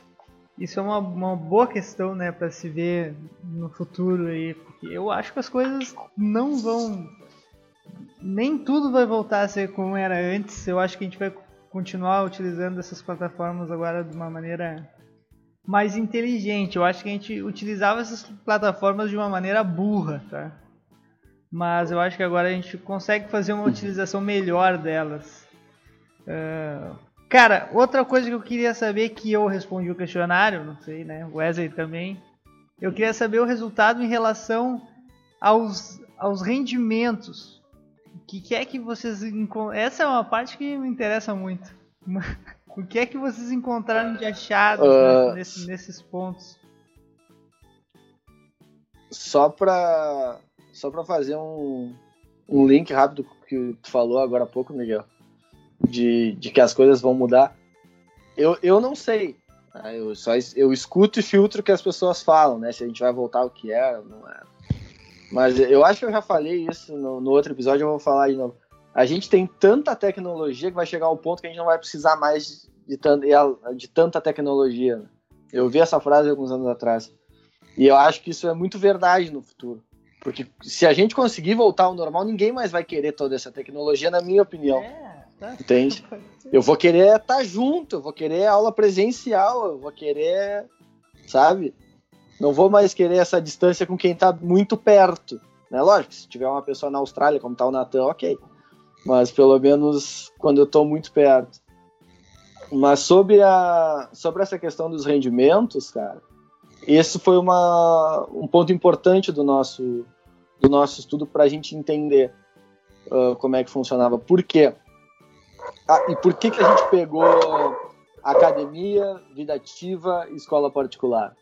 isso é uma, uma boa questão, né, para se ver no futuro aí, porque eu acho que as coisas não vão nem tudo vai voltar a ser como era antes. Eu acho que a gente vai continuar utilizando essas plataformas agora de uma maneira mais inteligente. Eu acho que a gente utilizava essas plataformas de uma maneira burra, tá? Mas eu acho que agora a gente consegue fazer uma utilização melhor delas. Uh, cara, outra coisa que eu queria saber que eu respondi o questionário, não sei, né? Wesley também. Eu queria saber o resultado em relação aos, aos rendimentos. O que, é que vocês Essa é uma parte que me interessa muito. o que é que vocês encontraram de achado uh, nesse, nesses pontos? Só para só para fazer um, um link rápido que tu falou agora há pouco, Miguel de, de que as coisas vão mudar. Eu, eu não sei. Né? Eu só eu escuto e filtro o que as pessoas falam, né? Se a gente vai voltar ao que era, não é. Mas eu acho que eu já falei isso no, no outro episódio, eu vou falar de novo. A gente tem tanta tecnologia que vai chegar ao ponto que a gente não vai precisar mais de, de tanta tecnologia. Né? Eu ouvi essa frase alguns anos atrás. E eu acho que isso é muito verdade no futuro. Porque se a gente conseguir voltar ao normal, ninguém mais vai querer toda essa tecnologia, na minha opinião. É, tá. Entende? Eu vou querer estar junto, eu vou querer aula presencial, eu vou querer, sabe? Não vou mais querer essa distância com quem está muito perto. Né? Lógico, se tiver uma pessoa na Austrália, como tá o Natan, ok. Mas pelo menos quando eu estou muito perto. Mas sobre, a, sobre essa questão dos rendimentos, cara, esse foi uma, um ponto importante do nosso, do nosso estudo para a gente entender uh, como é que funcionava. Por quê? Ah, e por que, que a gente pegou academia, vida ativa e escola particular?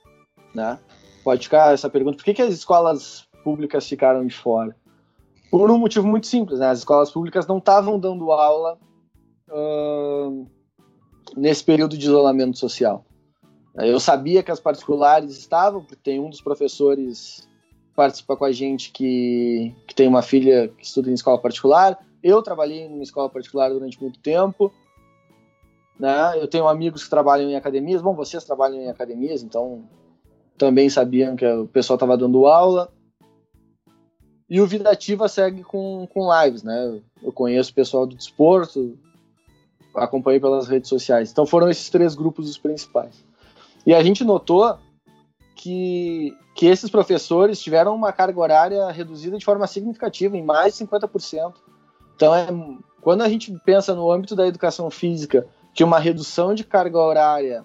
Né? Pode ficar essa pergunta: por que, que as escolas públicas ficaram de fora? Por um motivo muito simples: né? as escolas públicas não estavam dando aula uh, nesse período de isolamento social. Eu sabia que as particulares estavam, porque tem um dos professores que participa com a gente que, que tem uma filha que estuda em escola particular. Eu trabalhei em escola particular durante muito tempo. Né? Eu tenho amigos que trabalham em academias. Bom, vocês trabalham em academias, então também sabiam que o pessoal estava dando aula. E o Vida Ativa segue com, com lives, né? Eu conheço o pessoal do desporto, acompanhei pelas redes sociais. Então foram esses três grupos os principais. E a gente notou que, que esses professores tiveram uma carga horária reduzida de forma significativa, em mais de 50%. Então, é, quando a gente pensa no âmbito da educação física, que uma redução de carga horária,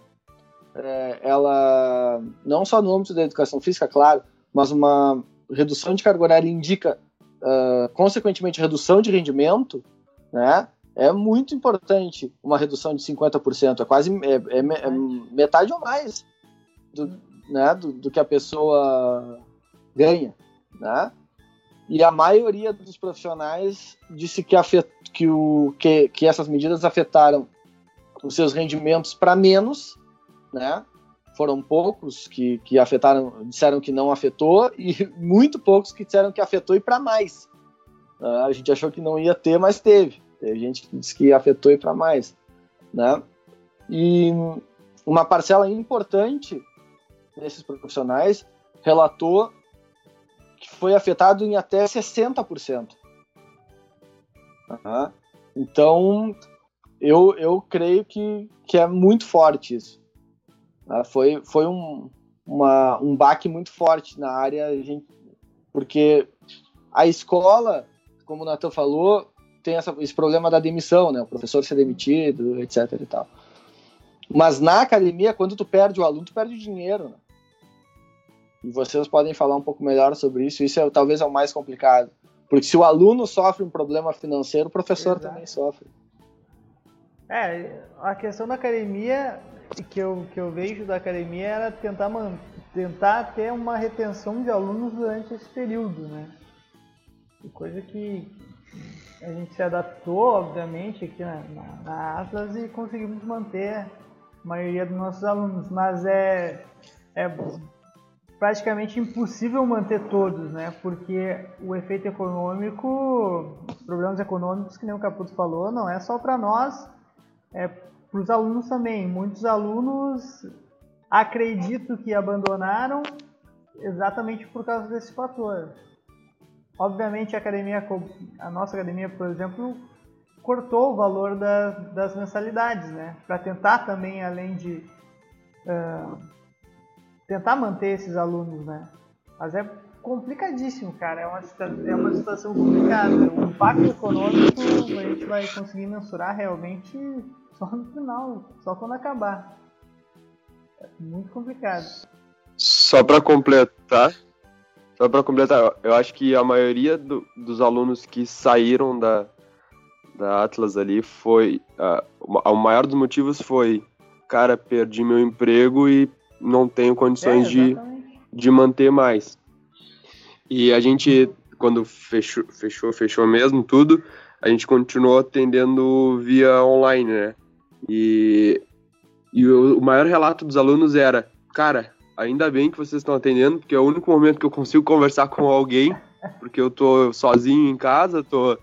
é, ela, não só no âmbito da educação física, claro, mas uma redução de carga horária indica, uh, consequentemente, redução de rendimento, né? é muito importante uma redução de 50%, é quase é, é, é metade ou mais do, né, do, do, que a pessoa ganha, né? E a maioria dos profissionais disse que, afet, que, o, que, que essas medidas afetaram os seus rendimentos para menos, né? Foram poucos que, que afetaram, disseram que não afetou e muito poucos que disseram que afetou e para mais. Uh, a gente achou que não ia ter, mas teve. Tem gente que diz que afetou e para mais, né? E uma parcela importante desses profissionais relatou que foi afetado em até 60%. Uhum. Então, eu, eu creio que, que é muito forte isso. Uhum. Foi, foi um, uma, um baque muito forte na área, gente, porque a escola, como o Natan falou, tem essa, esse problema da demissão, né? O professor ser demitido, etc e tal. Mas na academia, quando tu perde o aluno, tu perde o dinheiro, né? E vocês podem falar um pouco melhor sobre isso. Isso é, talvez é o mais complicado. Porque se o aluno sofre um problema financeiro, o professor Exato. também sofre. É, a questão da academia que eu, que eu vejo da academia era tentar, man, tentar ter uma retenção de alunos durante esse período, né? Coisa que a gente se adaptou, obviamente, aqui na, na, na, Atlas e conseguimos manter a maioria dos nossos alunos, mas é, é praticamente impossível manter todos, né? Porque o efeito econômico, problemas econômicos, que nem o Caputo falou, não é só para nós, é para os alunos também. Muitos alunos acredito que abandonaram exatamente por causa desse fator. Obviamente a academia, a nossa academia, por exemplo, cortou o valor da, das mensalidades, né? Para tentar também, além de uh, tentar manter esses alunos, né? Mas é complicadíssimo, cara. É uma, é uma situação complicada. O impacto econômico a gente vai conseguir mensurar realmente só no final, só quando acabar. É muito complicado. Só para completar, só para completar, eu acho que a maioria do, dos alunos que saíram da, da Atlas ali foi. Uh, o maior dos motivos foi, cara, perdi meu emprego e não tenho condições é, de, de manter mais. E a gente, quando fechou, fechou, fechou mesmo tudo, a gente continuou atendendo via online, né? E, e o, maior relato dos alunos era, cara, ainda bem que vocês estão atendendo, porque é o único momento que eu consigo conversar com alguém, porque eu tô sozinho em casa, tô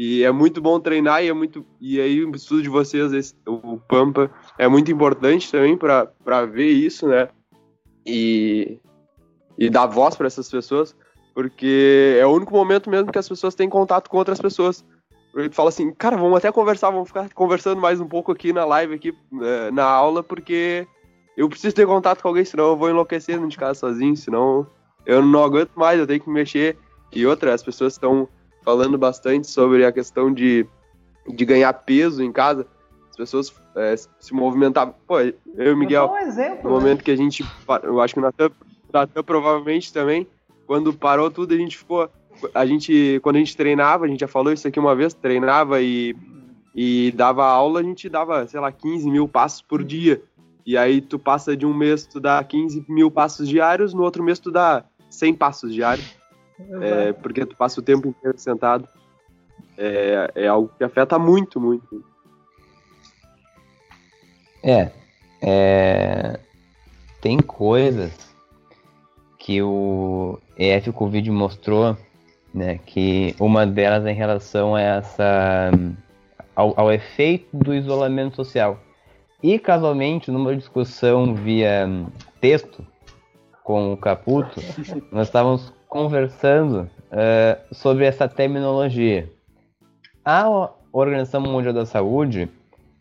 e é muito bom treinar e é muito e aí o estudo de vocês esse, o Pampa é muito importante também para ver isso, né? E, e dar voz para essas pessoas, porque é o único momento mesmo que as pessoas têm contato com outras pessoas. Tu fala assim, cara, vamos até conversar, vamos ficar conversando mais um pouco aqui na live, aqui eh, na aula, porque eu preciso ter contato com alguém, senão eu vou enlouquecer dentro de casa sozinho, senão eu não aguento mais, eu tenho que me mexer. E outra, as pessoas estão falando bastante sobre a questão de, de ganhar peso em casa. As pessoas é, se movimentavam. Pô, eu e o Miguel, um exemplo. no né? momento que a gente. Eu acho que o Natan, Natan provavelmente também, quando parou tudo, a gente ficou. A gente, quando a gente treinava, a gente já falou isso aqui uma vez, treinava e, e dava aula, a gente dava, sei lá, 15 mil passos por dia. E aí tu passa de um mês, tu dá 15 mil passos diários, no outro mês tu dá 100 passos diários, é, porque tu passa o tempo inteiro sentado. É, é algo que afeta muito, muito. É, é, tem coisas que o EF Covid mostrou, né, que uma delas é em relação a essa ao, ao efeito do isolamento social. E casualmente, numa discussão via hum, texto com o Caputo, nós estávamos conversando eh, sobre essa terminologia. A Organização Mundial da Saúde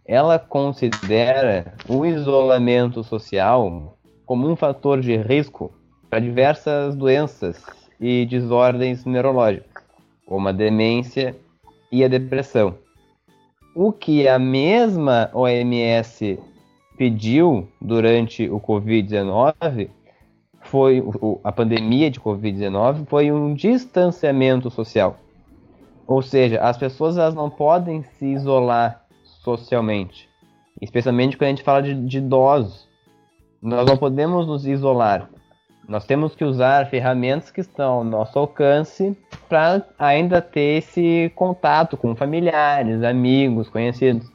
ela considera o isolamento social como um fator de risco para diversas doenças e desordens neurológicas, como a demência e a depressão. O que a mesma OMS pediu durante o Covid-19 foi a pandemia de Covid-19 foi um distanciamento social. Ou seja, as pessoas elas não podem se isolar socialmente, especialmente quando a gente fala de, de idosos. Nós não podemos nos isolar. Nós temos que usar ferramentas que estão ao nosso alcance para ainda ter esse contato com familiares, amigos, conhecidos,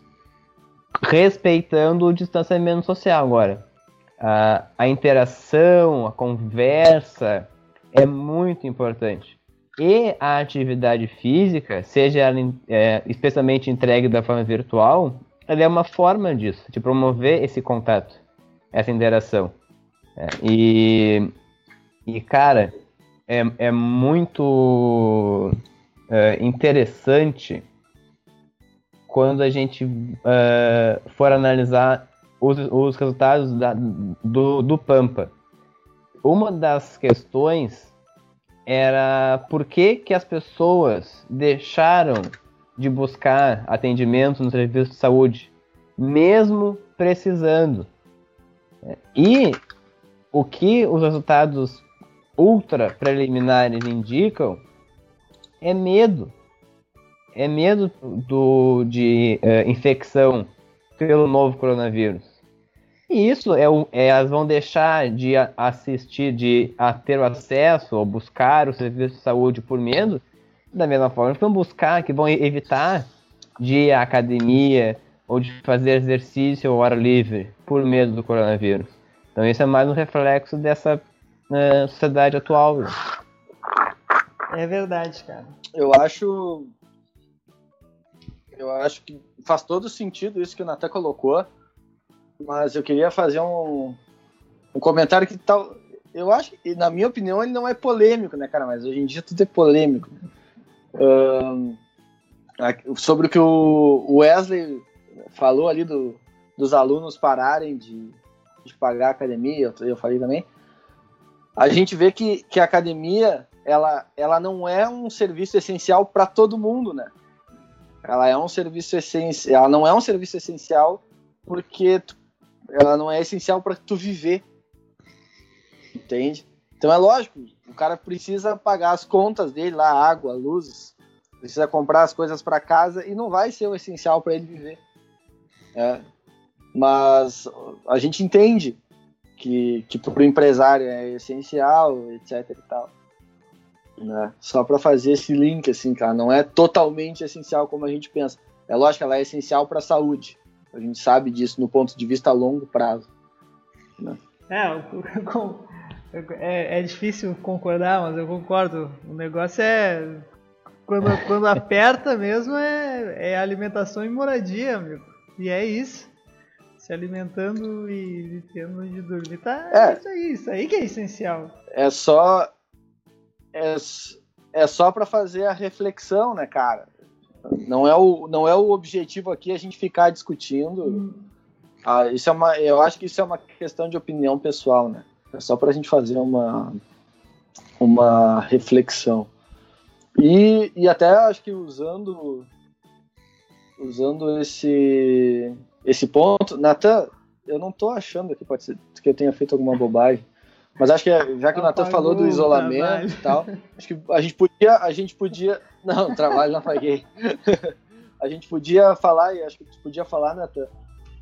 respeitando o distanciamento social agora. A, a interação, a conversa é muito importante. E a atividade física, seja ela é, especialmente entregue da forma virtual, ela é uma forma disso, de promover esse contato, essa interação. É, e, e, cara, é, é muito é, interessante quando a gente é, for analisar os, os resultados da, do, do Pampa. Uma das questões era por que, que as pessoas deixaram de buscar atendimento no serviço de saúde, mesmo precisando. E o que os resultados ultra preliminares indicam é medo. É medo do, de uh, infecção pelo novo coronavírus. E isso é, é, elas vão deixar de assistir, de a ter o acesso ou buscar o serviço de saúde por medo, da mesma forma que vão buscar, que vão evitar de ir à academia ou de fazer exercício ao ar livre por medo do coronavírus. Então isso é mais um reflexo dessa uh, sociedade atual. né? É verdade, cara. Eu acho. Eu acho que faz todo sentido isso que o Natan colocou, mas eu queria fazer um, um comentário que tal. Eu acho que, na minha opinião, ele não é polêmico, né, cara? Mas hoje em dia tudo é polêmico. A- sobre o que o Wesley falou ali do, dos alunos pararem de, de pagar a academia, eu, eu falei também. A gente vê que, que a academia ela, ela não é um serviço essencial para todo mundo, né? Ela é um serviço essencial, ela não é um serviço essencial porque tu- ela não é essencial para tu viver. Entende? Então é lógico, o cara precisa pagar as contas dele lá, água, luzes, precisa comprar as coisas para casa e não vai ser o essencial para ele viver. É. Mas a gente entende que, que para o empresário é essencial, etc e tal. Né? Só para fazer esse link, assim, cara, não é totalmente essencial como a gente pensa. É lógico ela é essencial para a saúde. A gente sabe disso no ponto de vista a longo prazo. É, eu- com- é, é difícil concordar, mas eu concordo. O negócio é. Quando, quando aperta mesmo é, é alimentação e moradia, amigo. E é isso. Se alimentando e tendo onde dormir. Tá, É. isso aí, isso aí que é essencial. É só. É, é só para fazer a reflexão, né, cara? Não é, o, não é o objetivo aqui a gente ficar discutindo. Ah, isso é uma, eu acho que isso é uma questão de opinião pessoal, né? É só para a gente fazer uma, uma reflexão. E, e até acho que usando usando esse esse ponto, Natan, eu não tô achando que pode ser que eu tenha feito alguma bobagem, mas acho que é- já que o Natan falou do isolamento e tal, acho que a gente podia a gente podia não, trabalho não apaguei. a gente podia falar e acho que a gente podia falar, Natan,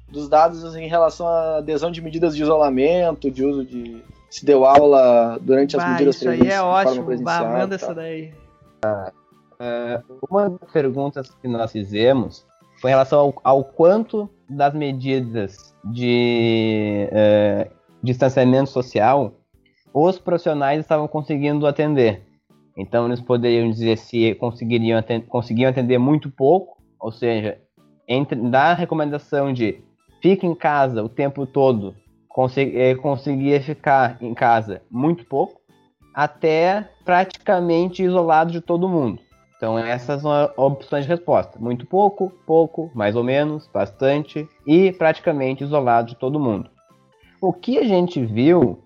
dos dados em relação à adesão de medidas de isolamento, de uso de se deu aula durante as Bah, medidas isso aí presen- é de forma ótimo. Bah, manda essa daí. Uma das perguntas que nós fizemos foi em relação ao, ao quanto das medidas de eh, distanciamento social os profissionais estavam conseguindo atender. Então eles poderiam dizer se conseguiriam atender, conseguiam atender muito pouco, ou seja, entre, da recomendação de fique em casa o tempo todo, consegui- eh, conseguia ficar em casa muito pouco, até praticamente isolado de todo mundo. Então essas são as opções de resposta. Muito pouco, pouco, mais ou menos, bastante e praticamente isolado de todo mundo. O que a gente viu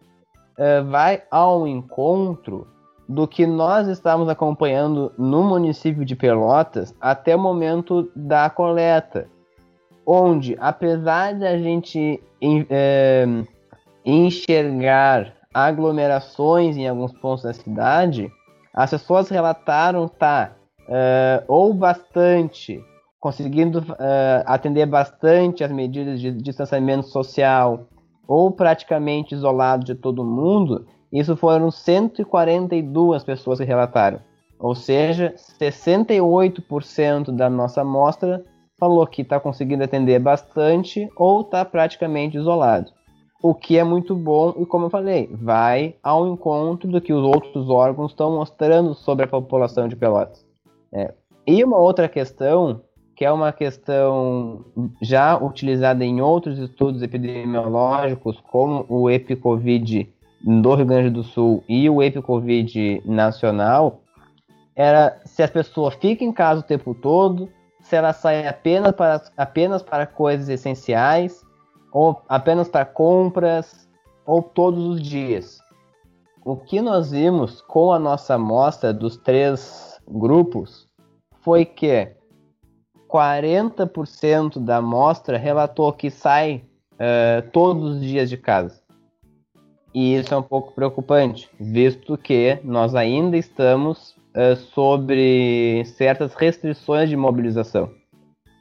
eh, vai ao encontro do que nós estávamos acompanhando no município de Pelotas até o momento da coleta, onde apesar de a gente eh, enxergar aglomerações em alguns pontos da cidade, as pessoas relataram estar eh, ou bastante conseguindo eh, atender bastante as medidas de distanciamento social ou praticamente isolado de todo mundo. Isso foram 142 pessoas que relataram. Ou seja, 68% da nossa amostra falou que está conseguindo atender bastante ou está praticamente isolado. O que é muito bom e, como eu falei, vai ao encontro do que os outros órgãos estão mostrando sobre a população de Pelotas. É. E uma outra questão, que é uma questão já utilizada em outros estudos epidemiológicos, como o EpiCovid do Rio Grande do Sul e o EpiCovid nacional, era se as pessoas ficam em casa o tempo todo, se elas saem apenas para, apenas para coisas essenciais, ou apenas para compras, ou todos os dias. O que nós vimos com a nossa amostra dos três grupos foi que 40% da amostra relatou que sai uh, todos os dias de casa. E isso é um pouco preocupante, visto que nós ainda estamos uh, sobre certas restrições de mobilização.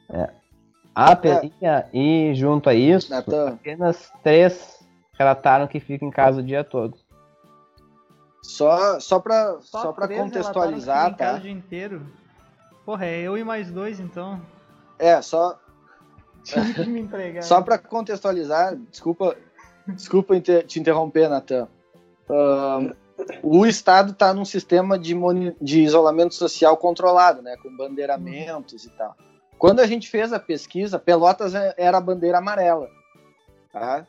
É. E junto a isso, Natan. apenas três relataram que ficam em casa o dia todo. Só, só para Só, só pra contextualizar, tá? o dia inteiro. Porra, é eu e mais dois então. É, só, me só para contextualizar, desculpa, desculpa te interromper, Natan. Ahn, o Estado está num sistema de, de isolamento social controlado, né, com bandeiramentos e tal. Quando a gente fez a pesquisa, Pelotas é- era a bandeira amarela. Tá?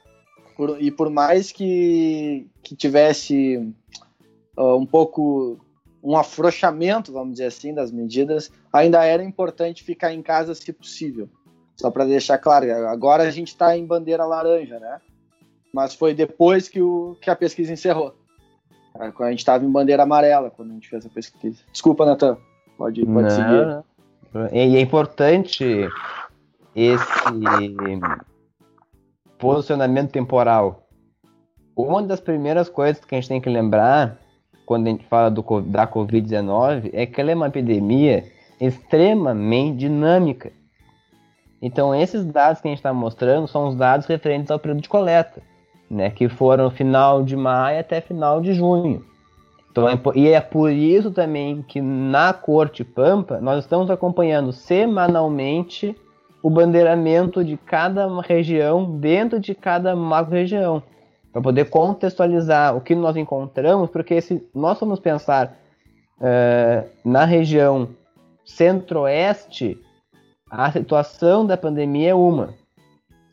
Por- e por mais que, que tivesse ah, um pouco um afrouxamento, vamos dizer assim, das medidas, ainda era importante ficar em casa se possível. Só para deixar claro, agora a gente está em bandeira laranja, né? Mas foi depois que, o, que a pesquisa encerrou. Ah, A gente estava em bandeira amarela quando a gente fez a pesquisa. Desculpa, Natan. Pode, pode Não, seguir. E é importante esse posicionamento temporal. Uma das primeiras coisas que a gente tem que lembrar quando a gente fala do, da Covid-19 é que ela é uma epidemia extremamente dinâmica. Então, esses dados que a gente está mostrando são os dados referentes ao período de coleta, né, que foram final de maio até final de junho. Então, é e é por isso também que na Corte Pampa nós estamos acompanhando semanalmente o bandeiramento de cada região dentro de cada macro-região, para poder contextualizar o que nós encontramos, porque se nós formos pensar eh, na região centro-oeste, a situação da pandemia é uma.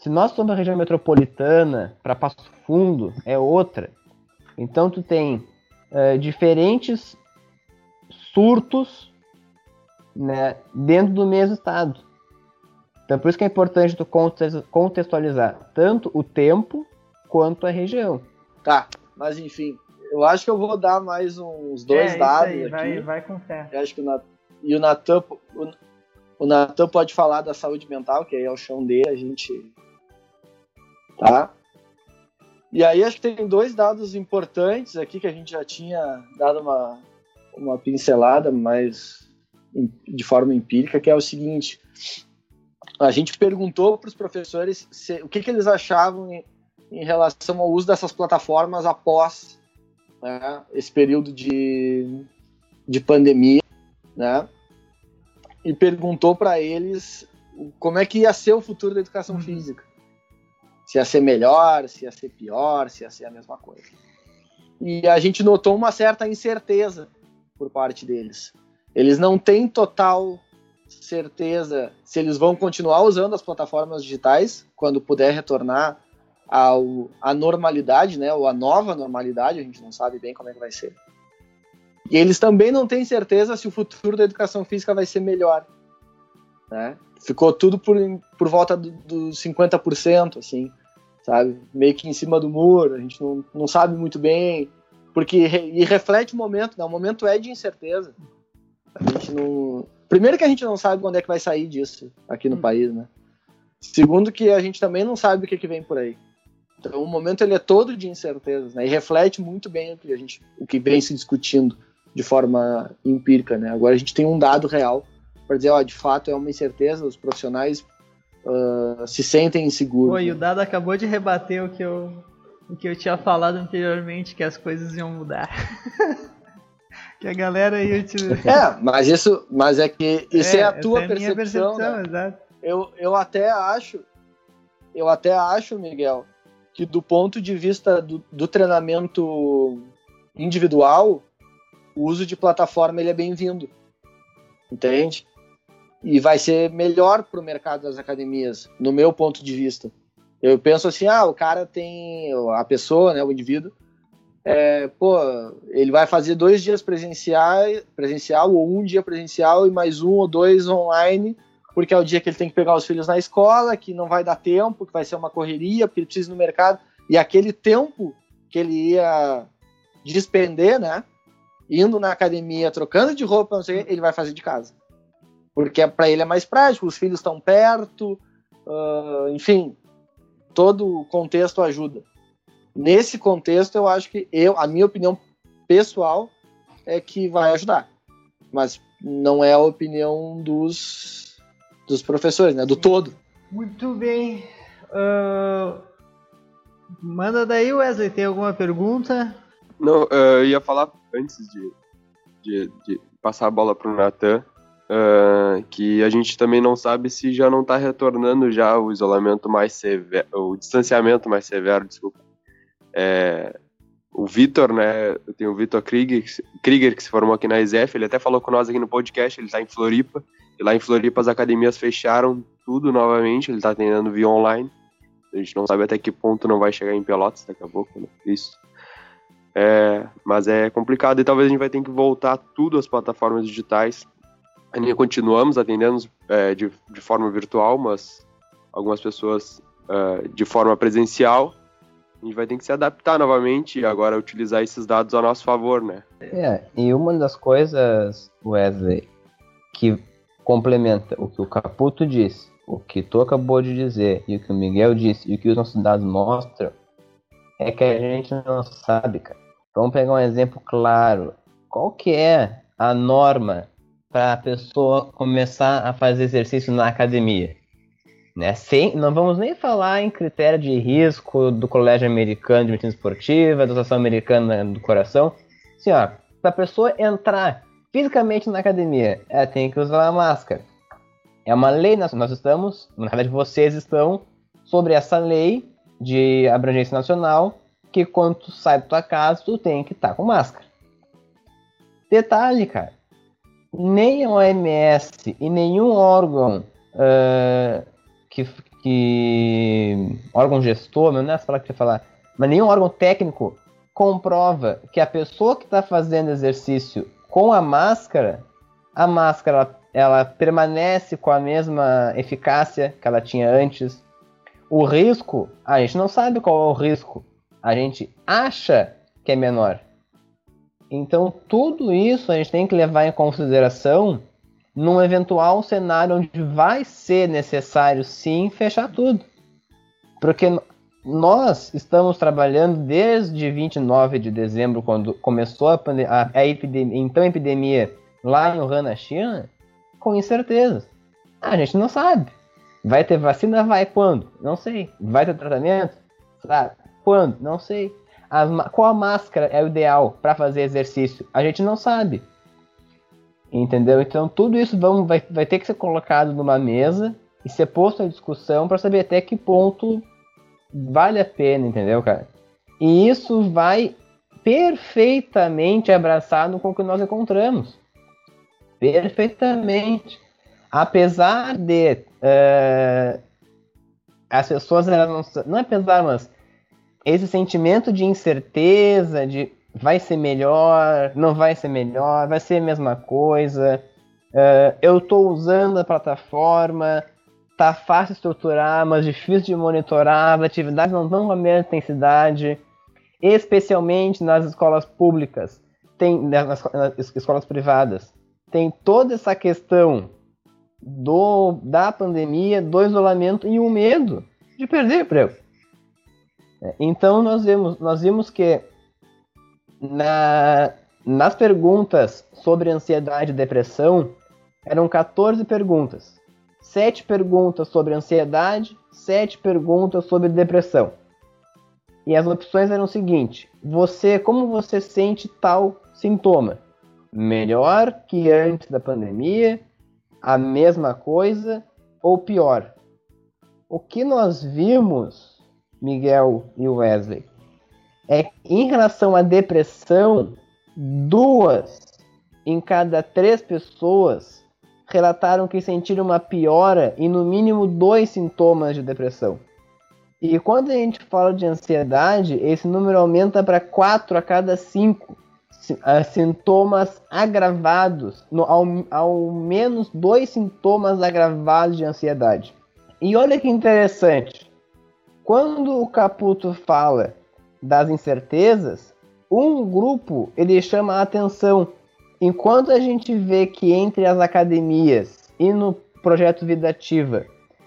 Se nós somos a região metropolitana, para Passo Fundo é outra. Então tu tem eh, diferentes surtos né, dentro do mesmo estado. Então por isso que é importante tu contextualizar tanto o tempo quanto a região. Tá, mas enfim, eu acho que eu vou dar mais uns dois é, isso dados aí, aqui. vai, vai com fé. Eu acho que o Nat... E o Natan, o, o Natan pode falar da saúde mental, que aí é o chão dele, a gente. Tá? E aí acho que tem dois dados importantes aqui que a gente já tinha dado uma, uma pincelada, mas de forma empírica, que é o seguinte. A gente perguntou para os professores se- o que, que eles achavam em, relação ao uso dessas plataformas após né, esse período de, de pandemia né? E perguntou para eles como é que ia ser o futuro da educação física. Se ia ser melhor, se ia ser pior, se ia ser a mesma coisa. E a gente notou uma certa incerteza por parte deles. Eles não têm total certeza se eles vão continuar usando as plataformas digitais quando puder retornar ao, à normalidade, né? Ou à nova normalidade, a gente não sabe bem como é que vai ser. E eles também não têm certeza se o futuro da educação física vai ser melhor. Né? Ficou tudo por, por volta do- dos 50%, assim, sabe? Meio que em cima do muro, a gente não, não sabe muito bem, porque e reflete o momento, né? O momento é de incerteza. A gente não... Primeiro que a gente não sabe quando é que vai sair disso aqui no Hum. país, né? Segundo que a gente também não sabe o que, que vem por aí. Então o momento ele é todo de incertezas, né? E reflete muito bem o que a gente, o que vem se discutindo de forma empírica, né? Agora a gente tem um dado real para dizer, ó, de fato é uma incerteza, os profissionais ah, se sentem inseguros. Pô, e né? o Dado acabou de rebater o que eu, o que eu tinha falado anteriormente, que as coisas iam mudar. que a galera ia te... É, mas isso, mas é que isso é, a essa tua é a minha percepção, né? exato. Eu, eu até acho, eu até acho, Miguel, que do ponto de vista do, do treinamento individual, o uso de plataforma ele é bem-vindo, entende? E vai ser melhor para o mercado das academias, no meu ponto de vista. Eu penso assim, ah, o cara tem a pessoa, né, o indivíduo, é, pô, ele vai fazer dois dias presencial, presencial ou um dia presencial e mais um ou dois online porque é o dia que ele tem que pegar os filhos na escola, que não vai dar tempo, que vai ser uma correria, porque ele precisa ir no mercado. E aquele tempo que ele ia despender, né? Indo na academia, trocando de roupa, não sei, ele vai fazer de casa. Porque para ele é mais prático, os filhos estão perto, ah, enfim, todo o contexto ajuda. Nesse contexto, eu acho que eu, a minha opinião pessoal é que vai ajudar. Mas não é a opinião dos dos professores, né? Do todo. Muito bem. Ah, manda daí, Wesley, tem alguma pergunta? Não, eh, eu ia falar antes de, de, de passar a bola pro Natan, eh, que a gente também não sabe se já não tá retornando já o isolamento mais severo, o distanciamento mais severo, desculpa. É, o Vitor, né, eu tenho o Vitor Krieger, Krieger, que se formou aqui na ISEF, ele até falou com nós aqui no podcast, ele tá em Floripa, e lá em Floripa as academias fecharam tudo novamente, ele tá atendendo via online, a gente não sabe até que ponto não vai chegar em Pelotas daqui a pouco, né, isso. É, mas é complicado e talvez a gente vai ter que voltar tudo às plataformas digitais. Ainda continuamos atendendo é, de, de forma virtual, mas algumas pessoas é, de forma presencial. A gente vai ter que se adaptar novamente e agora utilizar esses dados a nosso favor, né? É, e uma das coisas, Wesley, que complementa o que o Caputo disse, o que tu acabou de dizer, e o que o Miguel disse, e o que os nossos dados mostram, é que a gente não sabe, cara. Vamos pegar um exemplo claro. Qual que é a norma para a pessoa começar a fazer exercício na academia? Né? Sem, não vamos nem falar em critério de risco do Colégio Americano de Medicina Esportiva, da Associação Americana do Coração. Assim, para a pessoa entrar fisicamente na academia, ela tem que usar a máscara. É uma lei, nós, nós estamos, na verdade vocês estão, sobre essa lei de abrangência nacional, que quando tu sai da tua casa, tu tem que estar com máscara. Detalhe, cara, nem a OMS e nenhum órgão uh, que, que órgão gestor, não é essa palavra que eu ia falar, mas nenhum órgão técnico comprova que a pessoa que está fazendo exercício com a máscara, a máscara ela permanece com a mesma eficácia que ela tinha antes. O risco, a gente não sabe qual é o risco. A gente acha que é menor. Então, tudo isso a gente tem que levar em consideração num eventual cenário onde vai ser necessário sim fechar tudo. Porque nós estamos trabalhando desde 29 de dezembro, quando começou a, a, a epidemia, então a epidemia lá em Wuhan, na China, com incertezas. A gente não sabe. Vai ter vacina? Vai quando? Não sei. Vai ter tratamento? Sabe? Quando? Não sei. As, qual a máscara é o ideal para fazer exercício? A gente não sabe. Entendeu? Então tudo isso vamos, vai, vai ter que ser colocado numa mesa e ser posto à discussão para saber até que ponto vale a pena, entendeu, cara? E isso vai perfeitamente abraçado com o que nós encontramos. Perfeitamente. Apesar de uh, as pessoas não, não é apesar, mas esse sentimento de incerteza, de vai ser melhor, não vai ser melhor, vai ser a mesma coisa. Uh, eu estou usando a plataforma, tá fácil estruturar, mas difícil de monitorar, as atividades não estão com a mesma intensidade, especialmente nas escolas públicas, tem nas, nas escolas privadas. Tem toda essa questão do da pandemia, do isolamento e o medo de perder emprego. É, então nós vimos, nós vimos que na, nas perguntas sobre ansiedade e depressão, eram 14 perguntas. Sete perguntas sobre ansiedade, sete perguntas sobre depressão. E as opções eram o seguinte: você, como você sente tal sintoma? Melhor que antes da pandemia, a mesma coisa ou pior? O que nós vimos, Miguel e Wesley, é em relação à depressão, duas em cada três pessoas relataram que sentiram uma piora em no mínimo dois sintomas de depressão. E quando a gente fala de ansiedade, esse número aumenta para 4 a cada 5 sintomas agravados, no, ao, ao menos dois sintomas agravados de ansiedade. E olha que interessante, quando o Caputo fala das incertezas, um grupo ele chama a atenção. Enquanto a gente vê que entre as academias e no projeto Vida Ativa,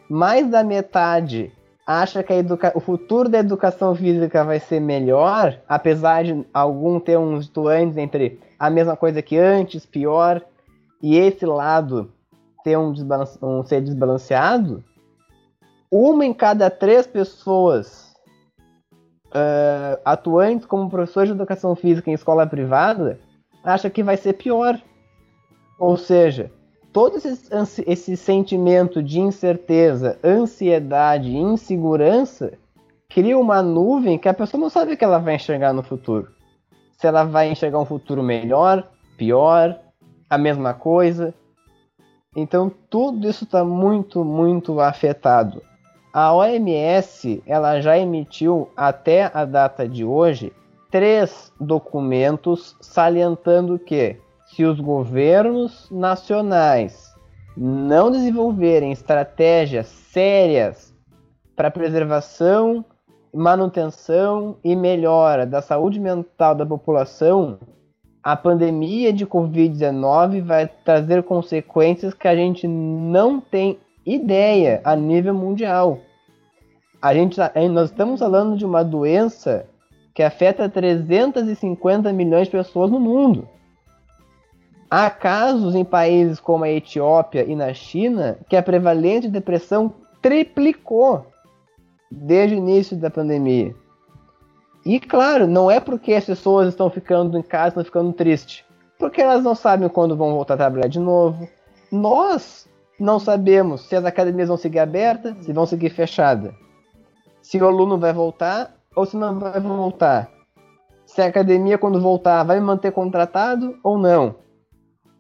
mais da metade acha que o futuro da educação física vai ser melhor, apesar de algum ter uns doentes entre a mesma coisa que antes, pior, e esse lado ter um, um ser desbalanceado, uma em cada três pessoas uh, atuantes como professores de educação física em escola privada acha que vai ser pior. Ou seja, todo esse, esse sentimento de incerteza, ansiedade insegurança cria uma nuvem que a pessoa não sabe que ela vai enxergar no futuro. Se ela vai enxergar um futuro melhor, pior, a mesma coisa. Então tudo isso está muito, muito afetado. A OMS ela já emitiu até a data de hoje três documentos salientando que se os governos nacionais não desenvolverem estratégias sérias para preservação, manutenção e melhora da saúde mental da população, a pandemia de Covid-19 vai trazer consequências que a gente não tem ideia a nível mundial. A gente, tá, nós estamos falando de uma doença que afeta 350 milhões de pessoas no mundo. Há casos em países como a Etiópia e na China que a prevalência de depressão triplicou desde o início da pandemia. E claro, não é porque as pessoas estão ficando em casa, estão ficando tristes, porque elas não sabem quando vão voltar a trabalhar de novo. Nós não sabemos se as academias vão seguir abertas, se vão seguir fechadas. Se o aluno vai voltar ou se não vai voltar. Se a academia, quando voltar, vai manter contratado ou não.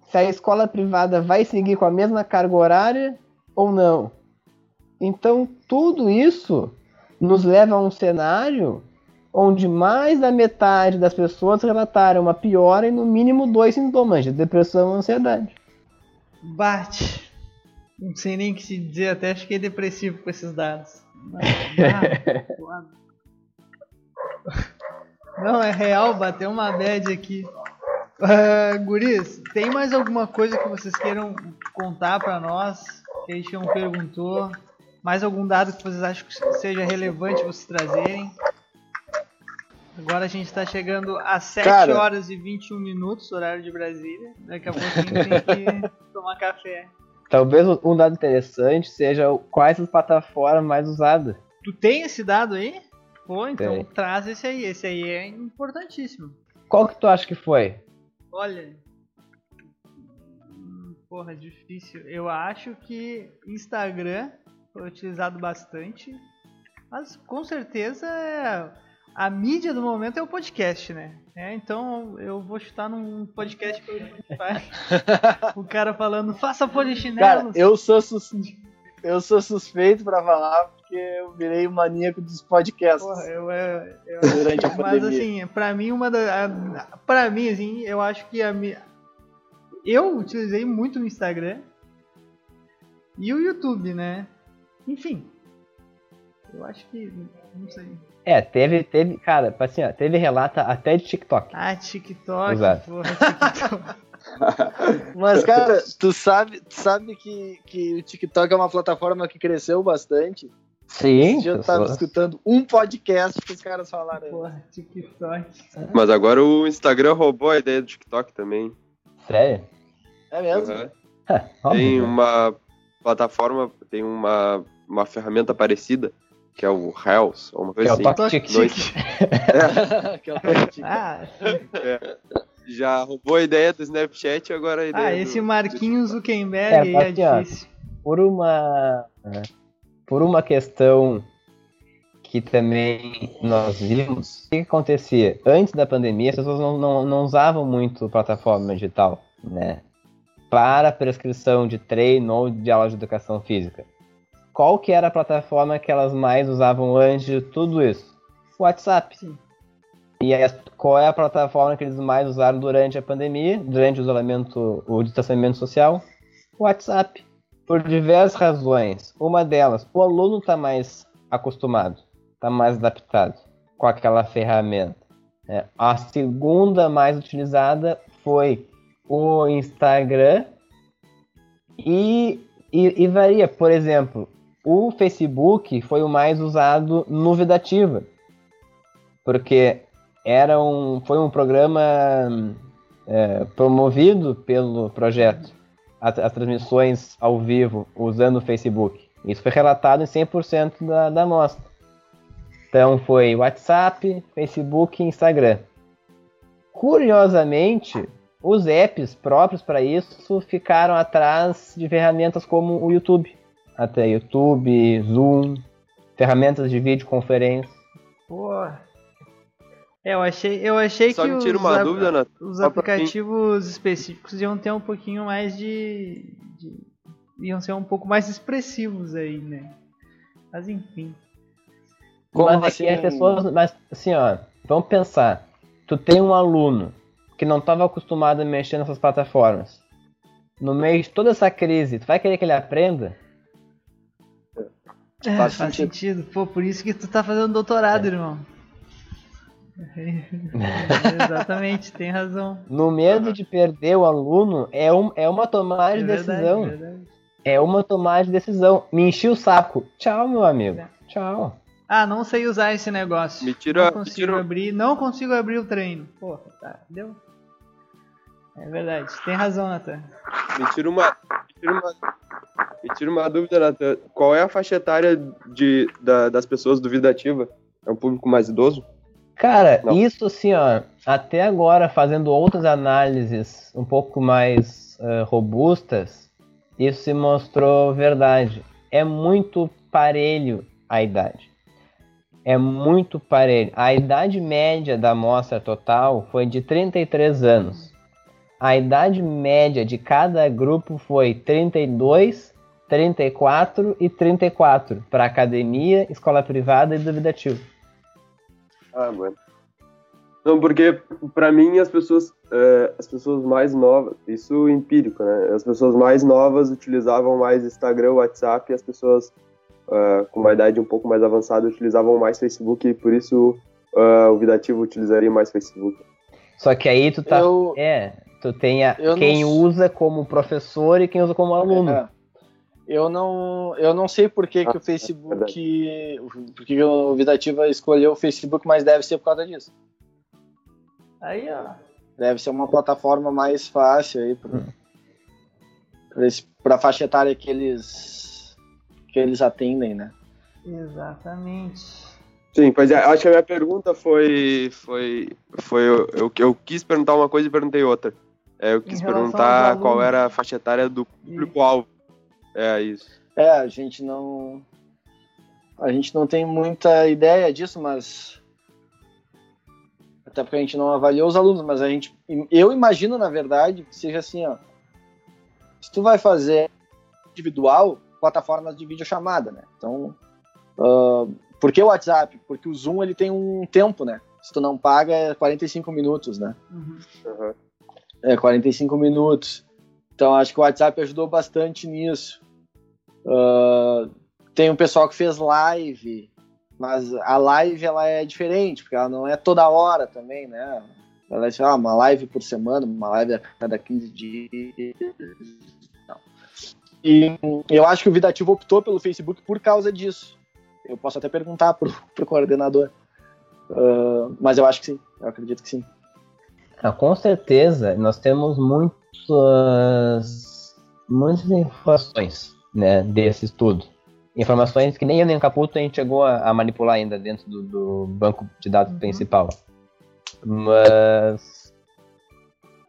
Se a escola privada vai seguir com a mesma carga horária ou não. Então, tudo isso nos leva a um cenário onde mais da metade das pessoas relataram uma piora em no mínimo dois sintomas de depressão e ansiedade. Bate. Não sei nem o que se dizer, até fiquei depressivo com esses dados. Ah, foda. Não, é real, bateu uma bad aqui. Ah, guris, tem mais alguma coisa que vocês queiram contar pra nós? Que a gente não perguntou? Mais algum dado que vocês acham que seja relevante vocês trazerem? Agora a gente tá chegando a 7 Cara. horas e 21 minutos, horário de Brasília. Daqui a pouco a gente tem que tomar café. Talvez um dado interessante seja quais as plataformas mais usadas. Tu tem esse dado aí? Pô, então Tem. traz esse aí. Esse aí é importantíssimo. Qual que tu acha que foi? Olha. hum, Porra, difícil. Eu acho que Instagram foi utilizado bastante. Mas com certeza é- a mídia do momento é o podcast, né? É, então eu vou chutar num podcast pelo Spotify. o cara falando, faça Cara, polichinelos. eu sou, sus... eu sou suspeito pra falar porque eu virei o maníaco dos podcasts Porra, eu, eu, eu durante a Mas pandemia. assim, pra mim uma da. a- Pra mim, assim, eu acho que a minha. Eu utilizei muito no Instagram. E o YouTube, né? Enfim. Eu acho que. Não sei. É, teve, teve, cara, assim, ó, teve relata até de TikTok. Ah, TikTok, Exato. porra, TikTok. Mas, cara, tu sabe, tu sabe que, que o TikTok é uma plataforma que cresceu bastante. Sim, Esse dia eu tava escutando um podcast que os caras falaram. porra, TikTok. Mas agora o Instagram roubou a ideia do TikTok também. sério? É mesmo? Uhum. Óbvio, Tem né? uma plataforma, tem uma, uma ferramenta parecida, que é o Reels, ou uma Que é coisa o assim. Toque TikTok. Tic. que é o podcast. Ah, Já roubou a ideia do Snapchat, agora a ideia ah, do- esse Marquinhos É, Zuckerberg aí é mas, assim, ó, difícil. Por uma. Por uma questão que também nós vimos, o que, acontecia? Antes da pandemia, as pessoas não, não, não usavam muito plataforma digital, né? Para prescrição de treino ou de aula de educação física. Qual que era a plataforma que elas mais usavam antes de tudo isso? WhatsApp. Sim. E aí, qual é a plataforma que eles mais usaram durante a pandemia, durante o isolamento, o distanciamento social? WhatsApp. Por diversas razões. Uma delas, o aluno está mais acostumado, está mais adaptado com aquela ferramenta. né? A segunda mais utilizada foi o Instagram e, e, e varia. Por exemplo, o Facebook foi o mais usado no Vidativa, porque era um, foi um programa é, promovido pelo projeto, as, as transmissões ao vivo usando o Facebook. Isso foi relatado em 100% da, da amostra. Então foi WhatsApp, Facebook e Instagram. Curiosamente, os apps próprios para isso ficaram atrás de ferramentas como o YouTube. Até YouTube, Zoom, ferramentas de videoconferência. Porra. É, eu achei, eu achei Só que me tira os uma dúvida, Nath. os aplicativos específicos iam ter um pouquinho mais de, de- iam ser um pouco mais expressivos aí, né? Mas enfim. Como mas assim? é que as pessoas. Mas assim, ó, vamos pensar. Tu tem um aluno que não estava acostumado a mexer nessas plataformas. No meio de toda essa crise, tu vai querer que ele aprenda? É, Faz faz sentido. sentido. Pô, por isso que tu tá fazendo doutorado, irmão. Exatamente, tem razão. No medo de perder o aluno, é, um, é uma tomada É de verdade, decisão. é verdade. É uma tomada de decisão. Me enchi o saco. Tchau, meu amigo. É. Tchau. Ah, não sei usar esse negócio. Me tira- não me consigo tira- abrir, não consigo abrir o treino. Porra, tá, deu? É verdade, tem razão, Nathan. Me tira uma, me tira uma, me tira uma dúvida, Nathan. Qual é a faixa etária de, da- das pessoas do Vida Ativa? É um público mais idoso? Cara, Não. isso assim, ó, até agora fazendo outras análises um pouco mais eh, robustas, isso se mostrou verdade. É muito parelho a idade. É muito parelho. A idade média da amostra total foi de 33 anos. A idade média de cada grupo foi 32, 34 e 34 para academia, escola privada e duvidativo. Ah, mano. Não, porque pra mim as pessoas, é, as pessoas mais novas, isso empírico, né? As pessoas mais novas utilizavam mais Instagram, WhatsApp, e as pessoas é, com uma idade um pouco mais avançada utilizavam mais Facebook, e por isso é, o Vidativo utilizaria mais Facebook. Só que aí tu tá. Eu- É, tu tem a- quem não- usa como professor e quem usa como aluno. É. Eu não, eu não sei por que, que Ah, o Facebook. Por que que o Vidativa escolheu o Facebook, mas deve ser por causa disso. Aí, ó. Deve ser uma plataforma mais fácil aí para a faixa etária que eles, que eles atendem, né? Exatamente. Sim, pois é, acho que a minha pergunta foi. foi, foi eu, eu, eu quis perguntar uma coisa e perguntei outra. É, eu quis perguntar qual era a faixa etária do público-alvo. É isso. É, a gente não. A gente não tem muita ideia disso, mas. Até porque a gente não avaliou os alunos, mas a gente. Eu imagino, na verdade, que seja assim, ó. Se tu vai fazer individual, plataformas de videochamada, né? Então. ah, por que o WhatsApp? Porque o Zoom ele tem um tempo, né? Se tu não paga, é 45 minutos, né? Uhum. É, 45 minutos. Então acho que o WhatsApp ajudou bastante nisso. Ah, tem um pessoal que fez live, mas a live ela é diferente, porque ela não é toda hora também, né? Ela é ah, uma live por semana, uma live a cada 15 dias. Não. E eu acho que o Vidativo optou pelo Facebook por causa disso. Eu posso até perguntar pro, pro coordenador. Ah, mas eu acho que sim, eu acredito que sim. Ah, com certeza, nós temos muitas, muitas informações né, desse estudo. Informações que nem eu nem o Caputo a gente chegou a, a manipular ainda dentro do, do banco de dados Uhum. principal. Mas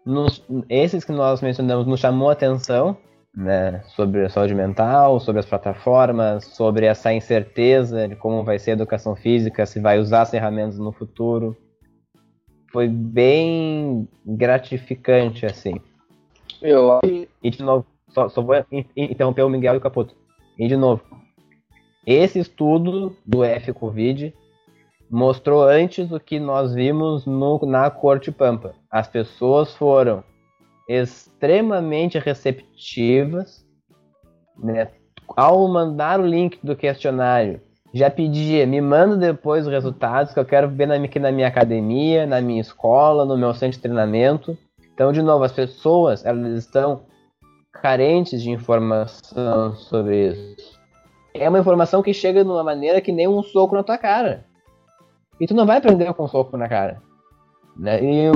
nos- esses que nós mencionamos nos chamou a atenção né, sobre a saúde mental, sobre as plataformas, sobre essa incerteza de como vai ser a educação física, se vai usar as ferramentas no futuro foi bem gratificante, assim. Eu E de novo, só, só vou in- in- interromper o Miguel e o Caputo. E de novo, esse estudo do F-Covid mostrou antes o que nós vimos no, na Corte Pampa. As pessoas foram extremamente receptivas, né? Ao mandar o link do questionário, já pedia, me manda depois os resultados que eu quero ver na, aqui na minha academia, na minha escola, no meu centro de treinamento. Então, de novo, as pessoas elas estão carentes de informação sobre isso. É uma informação que chega de uma maneira que nem um soco na tua cara. E tu não vai aprender com um soco na cara. Né? E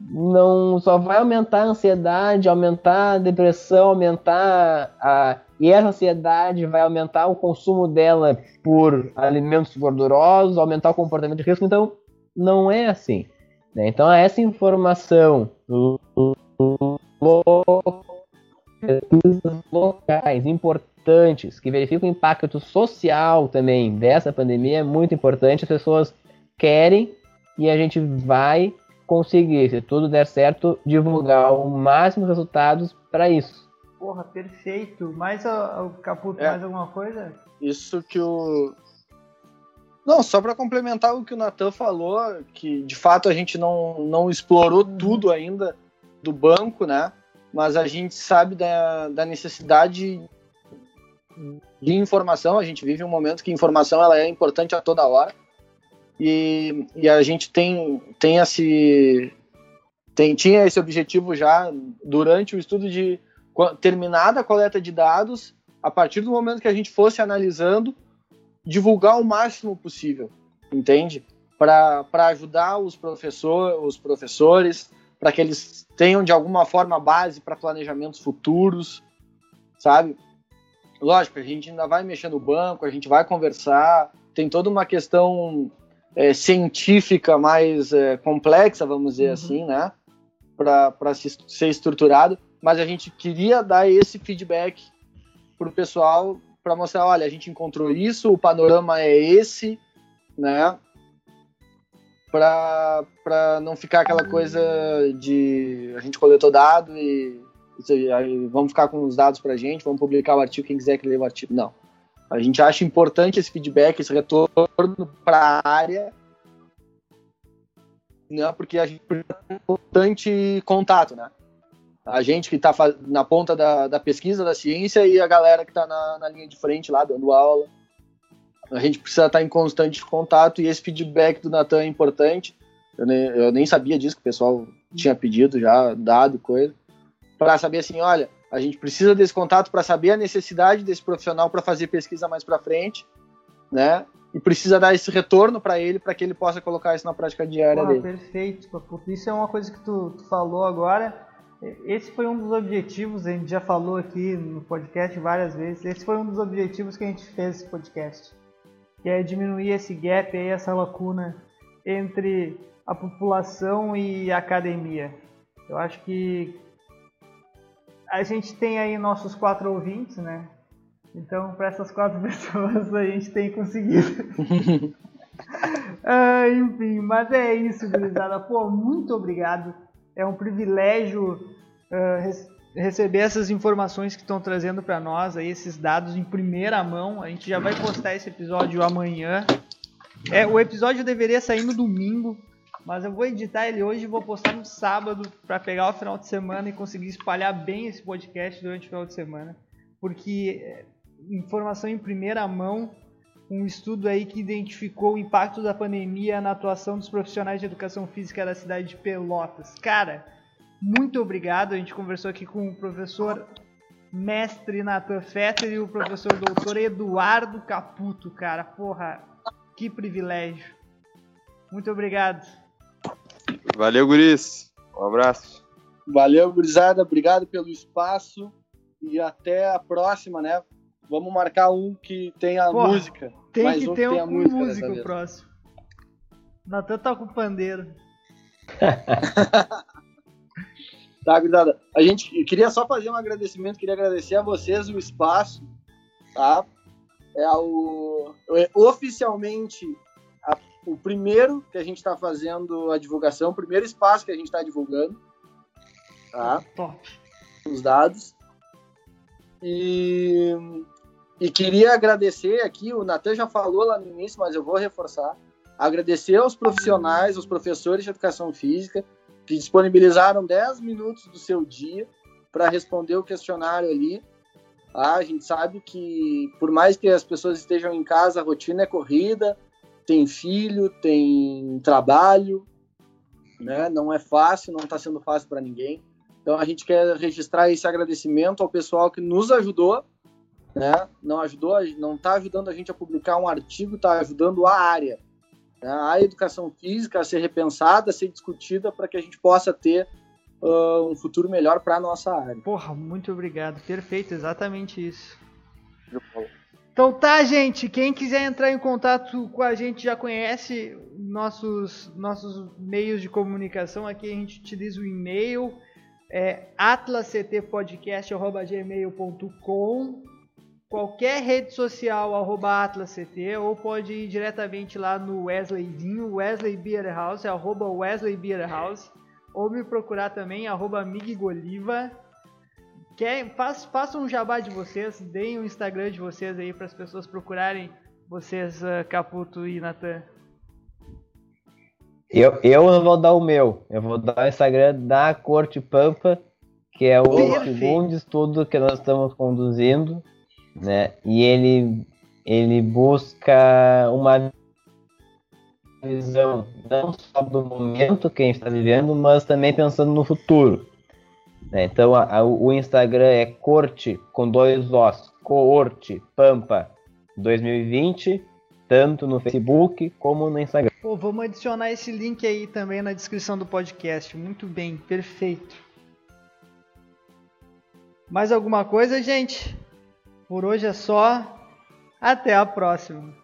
não só vai aumentar a ansiedade, aumentar a depressão, aumentar a e essa ansiedade vai aumentar o consumo dela por alimentos gordurosos, aumentar o comportamento de risco. Então, não é assim. né? Então, essa informação pesquisas locais importantes que verificam o impacto social também dessa pandemia é muito importante. As pessoas querem e a gente vai conseguir, se tudo der certo, divulgar o máximo de resultados para isso. Porra, perfeito. Mais o Caputo, É. mais alguma coisa? Isso que o. Não, só para complementar o que o Natan falou, que de fato a gente não, não explorou tudo ainda do banco, né? Mas a gente sabe da, da necessidade de informação. A gente vive um momento que informação ela é importante a toda hora. E, e a gente tem, tem esse. Tem, tinha esse objetivo já durante o estudo de terminada a coleta de dados, a partir do momento que a gente fosse analisando, divulgar o máximo possível, entende? Para ajudar os, professor, os professores, para que eles tenham de alguma forma base para planejamentos futuros, sabe? Lógico, a gente ainda vai mexer no banco, a gente vai conversar, tem toda uma questão é, científica mais é, complexa, vamos dizer Uhum. assim, né? Para ser estruturado, mas a gente queria dar esse feedback para o pessoal para mostrar, olha, a gente encontrou isso, o panorama é esse, né? Para não ficar aquela coisa de a gente coletou dado e, aí, vamos ficar com os dados para a gente, vamos publicar o artigo, quem quiser que leia o artigo. Não. A gente acha importante esse feedback, esse retorno para a área, né, porque a gente importante contato, né? A gente que está na ponta da, da, pesquisa, da ciência, e a galera que está na, na linha de frente lá, dando aula. A gente precisa estar em constante contato e esse feedback do Natan é importante. Eu nem, eu nem sabia disso, que o pessoal tinha pedido já, dado coisa. Para saber assim, olha, a gente precisa desse contato para saber a necessidade desse profissional para fazer pesquisa mais para frente, né? E precisa dar esse retorno para ele para que ele possa colocar isso na prática diária Pô, dele. Perfeito, porque isso é uma coisa que tu, tu falou agora. Esse foi um dos objetivos, a gente já falou aqui no podcast várias vezes. Esse foi um dos objetivos que a gente fez esse podcast, que é diminuir esse gap aí, essa lacuna entre a população e a academia. Eu acho que a gente tem aí nossos quatro ouvintes, né? Então, para essas quatro pessoas, a gente tem conseguido. ah, enfim, mas é isso, gurizada. Pô, muito obrigado. É um privilégio uh, receber essas informações que estão trazendo para nós, aí, esses dados em primeira mão. A gente já vai postar esse episódio amanhã. É, o episódio deveria sair no domingo, mas eu vou editar ele hoje e vou postar no sábado para pegar o final de semana e conseguir espalhar bem esse podcast durante o final de semana. Porque é, informação em primeira mão, um estudo aí que identificou o impacto da pandemia na atuação dos profissionais de educação física da cidade de Pelotas. Cara, muito obrigado. A gente conversou aqui com o professor mestre Nathan Fetter e o professor doutor Eduardo Caputo, cara. Porra, que privilégio. Muito obrigado. Valeu, guris. Um abraço. Valeu, gurizada. Obrigado pelo espaço e até a próxima, né? Vamos marcar um que tenha Porra, música. Tem Mais que um ter que tenha um música vez. próximo. Natan tá com pandeiro. Tá, gurizada. A gente queria só fazer um agradecimento, queria agradecer a vocês o espaço, tá? É o é oficialmente a- o primeiro que a gente está fazendo a divulgação, o primeiro espaço que a gente está divulgando, tá? Top. os dados. E, e queria agradecer aqui, o Natan já falou lá no início, mas eu vou reforçar. Agradecer aos profissionais, aos professores de educação física, que disponibilizaram 10 minutos do seu dia para responder o questionário ali. Ah, a gente sabe que, por mais que as pessoas estejam em casa, a rotina é corrida, tem filho, tem trabalho, né? não é fácil, não está sendo fácil para ninguém. Então a gente quer registrar esse agradecimento ao pessoal que nos ajudou, né? Não ajudou, não está ajudando a gente a publicar um artigo, está ajudando a área? A educação física a ser repensada, a ser discutida para que a gente possa ter uh, um futuro melhor para a nossa área. Porra, muito obrigado. Perfeito, exatamente isso. Então tá, gente. Quem quiser entrar em contato com a gente já conhece nossos, nossos meios de comunicação. Aqui a gente utiliza o e-mail, é atlasctpodcast.gmail.com Qualquer rede social, arroba atlasct, ou pode ir diretamente lá no Wesleyzinho, Wesley Beer House, é arroba Wesley Beer House, ou me procurar também, arroba Migoliva. Quer, façam um jabá de vocês, deem o Instagram de vocês aí para as pessoas procurarem vocês, uh, Caputo e Natan. Eu, eu não vou dar o meu, eu vou dar o Instagram da Corte Pampa, que é o Perfeito. segundo estudo que nós estamos conduzindo, né? E ele, ele busca uma visão não só do momento que a gente está vivendo, mas também pensando no futuro. né? Então a- a- o Instagram é Corte com dois Os, Coorte Pampa 2020, tanto no Facebook como no Instagram. Pô, vamos adicionar esse link aí também na descrição do podcast. Muito bem, perfeito. Mais alguma coisa, gente? Por hoje é só. Até a próxima.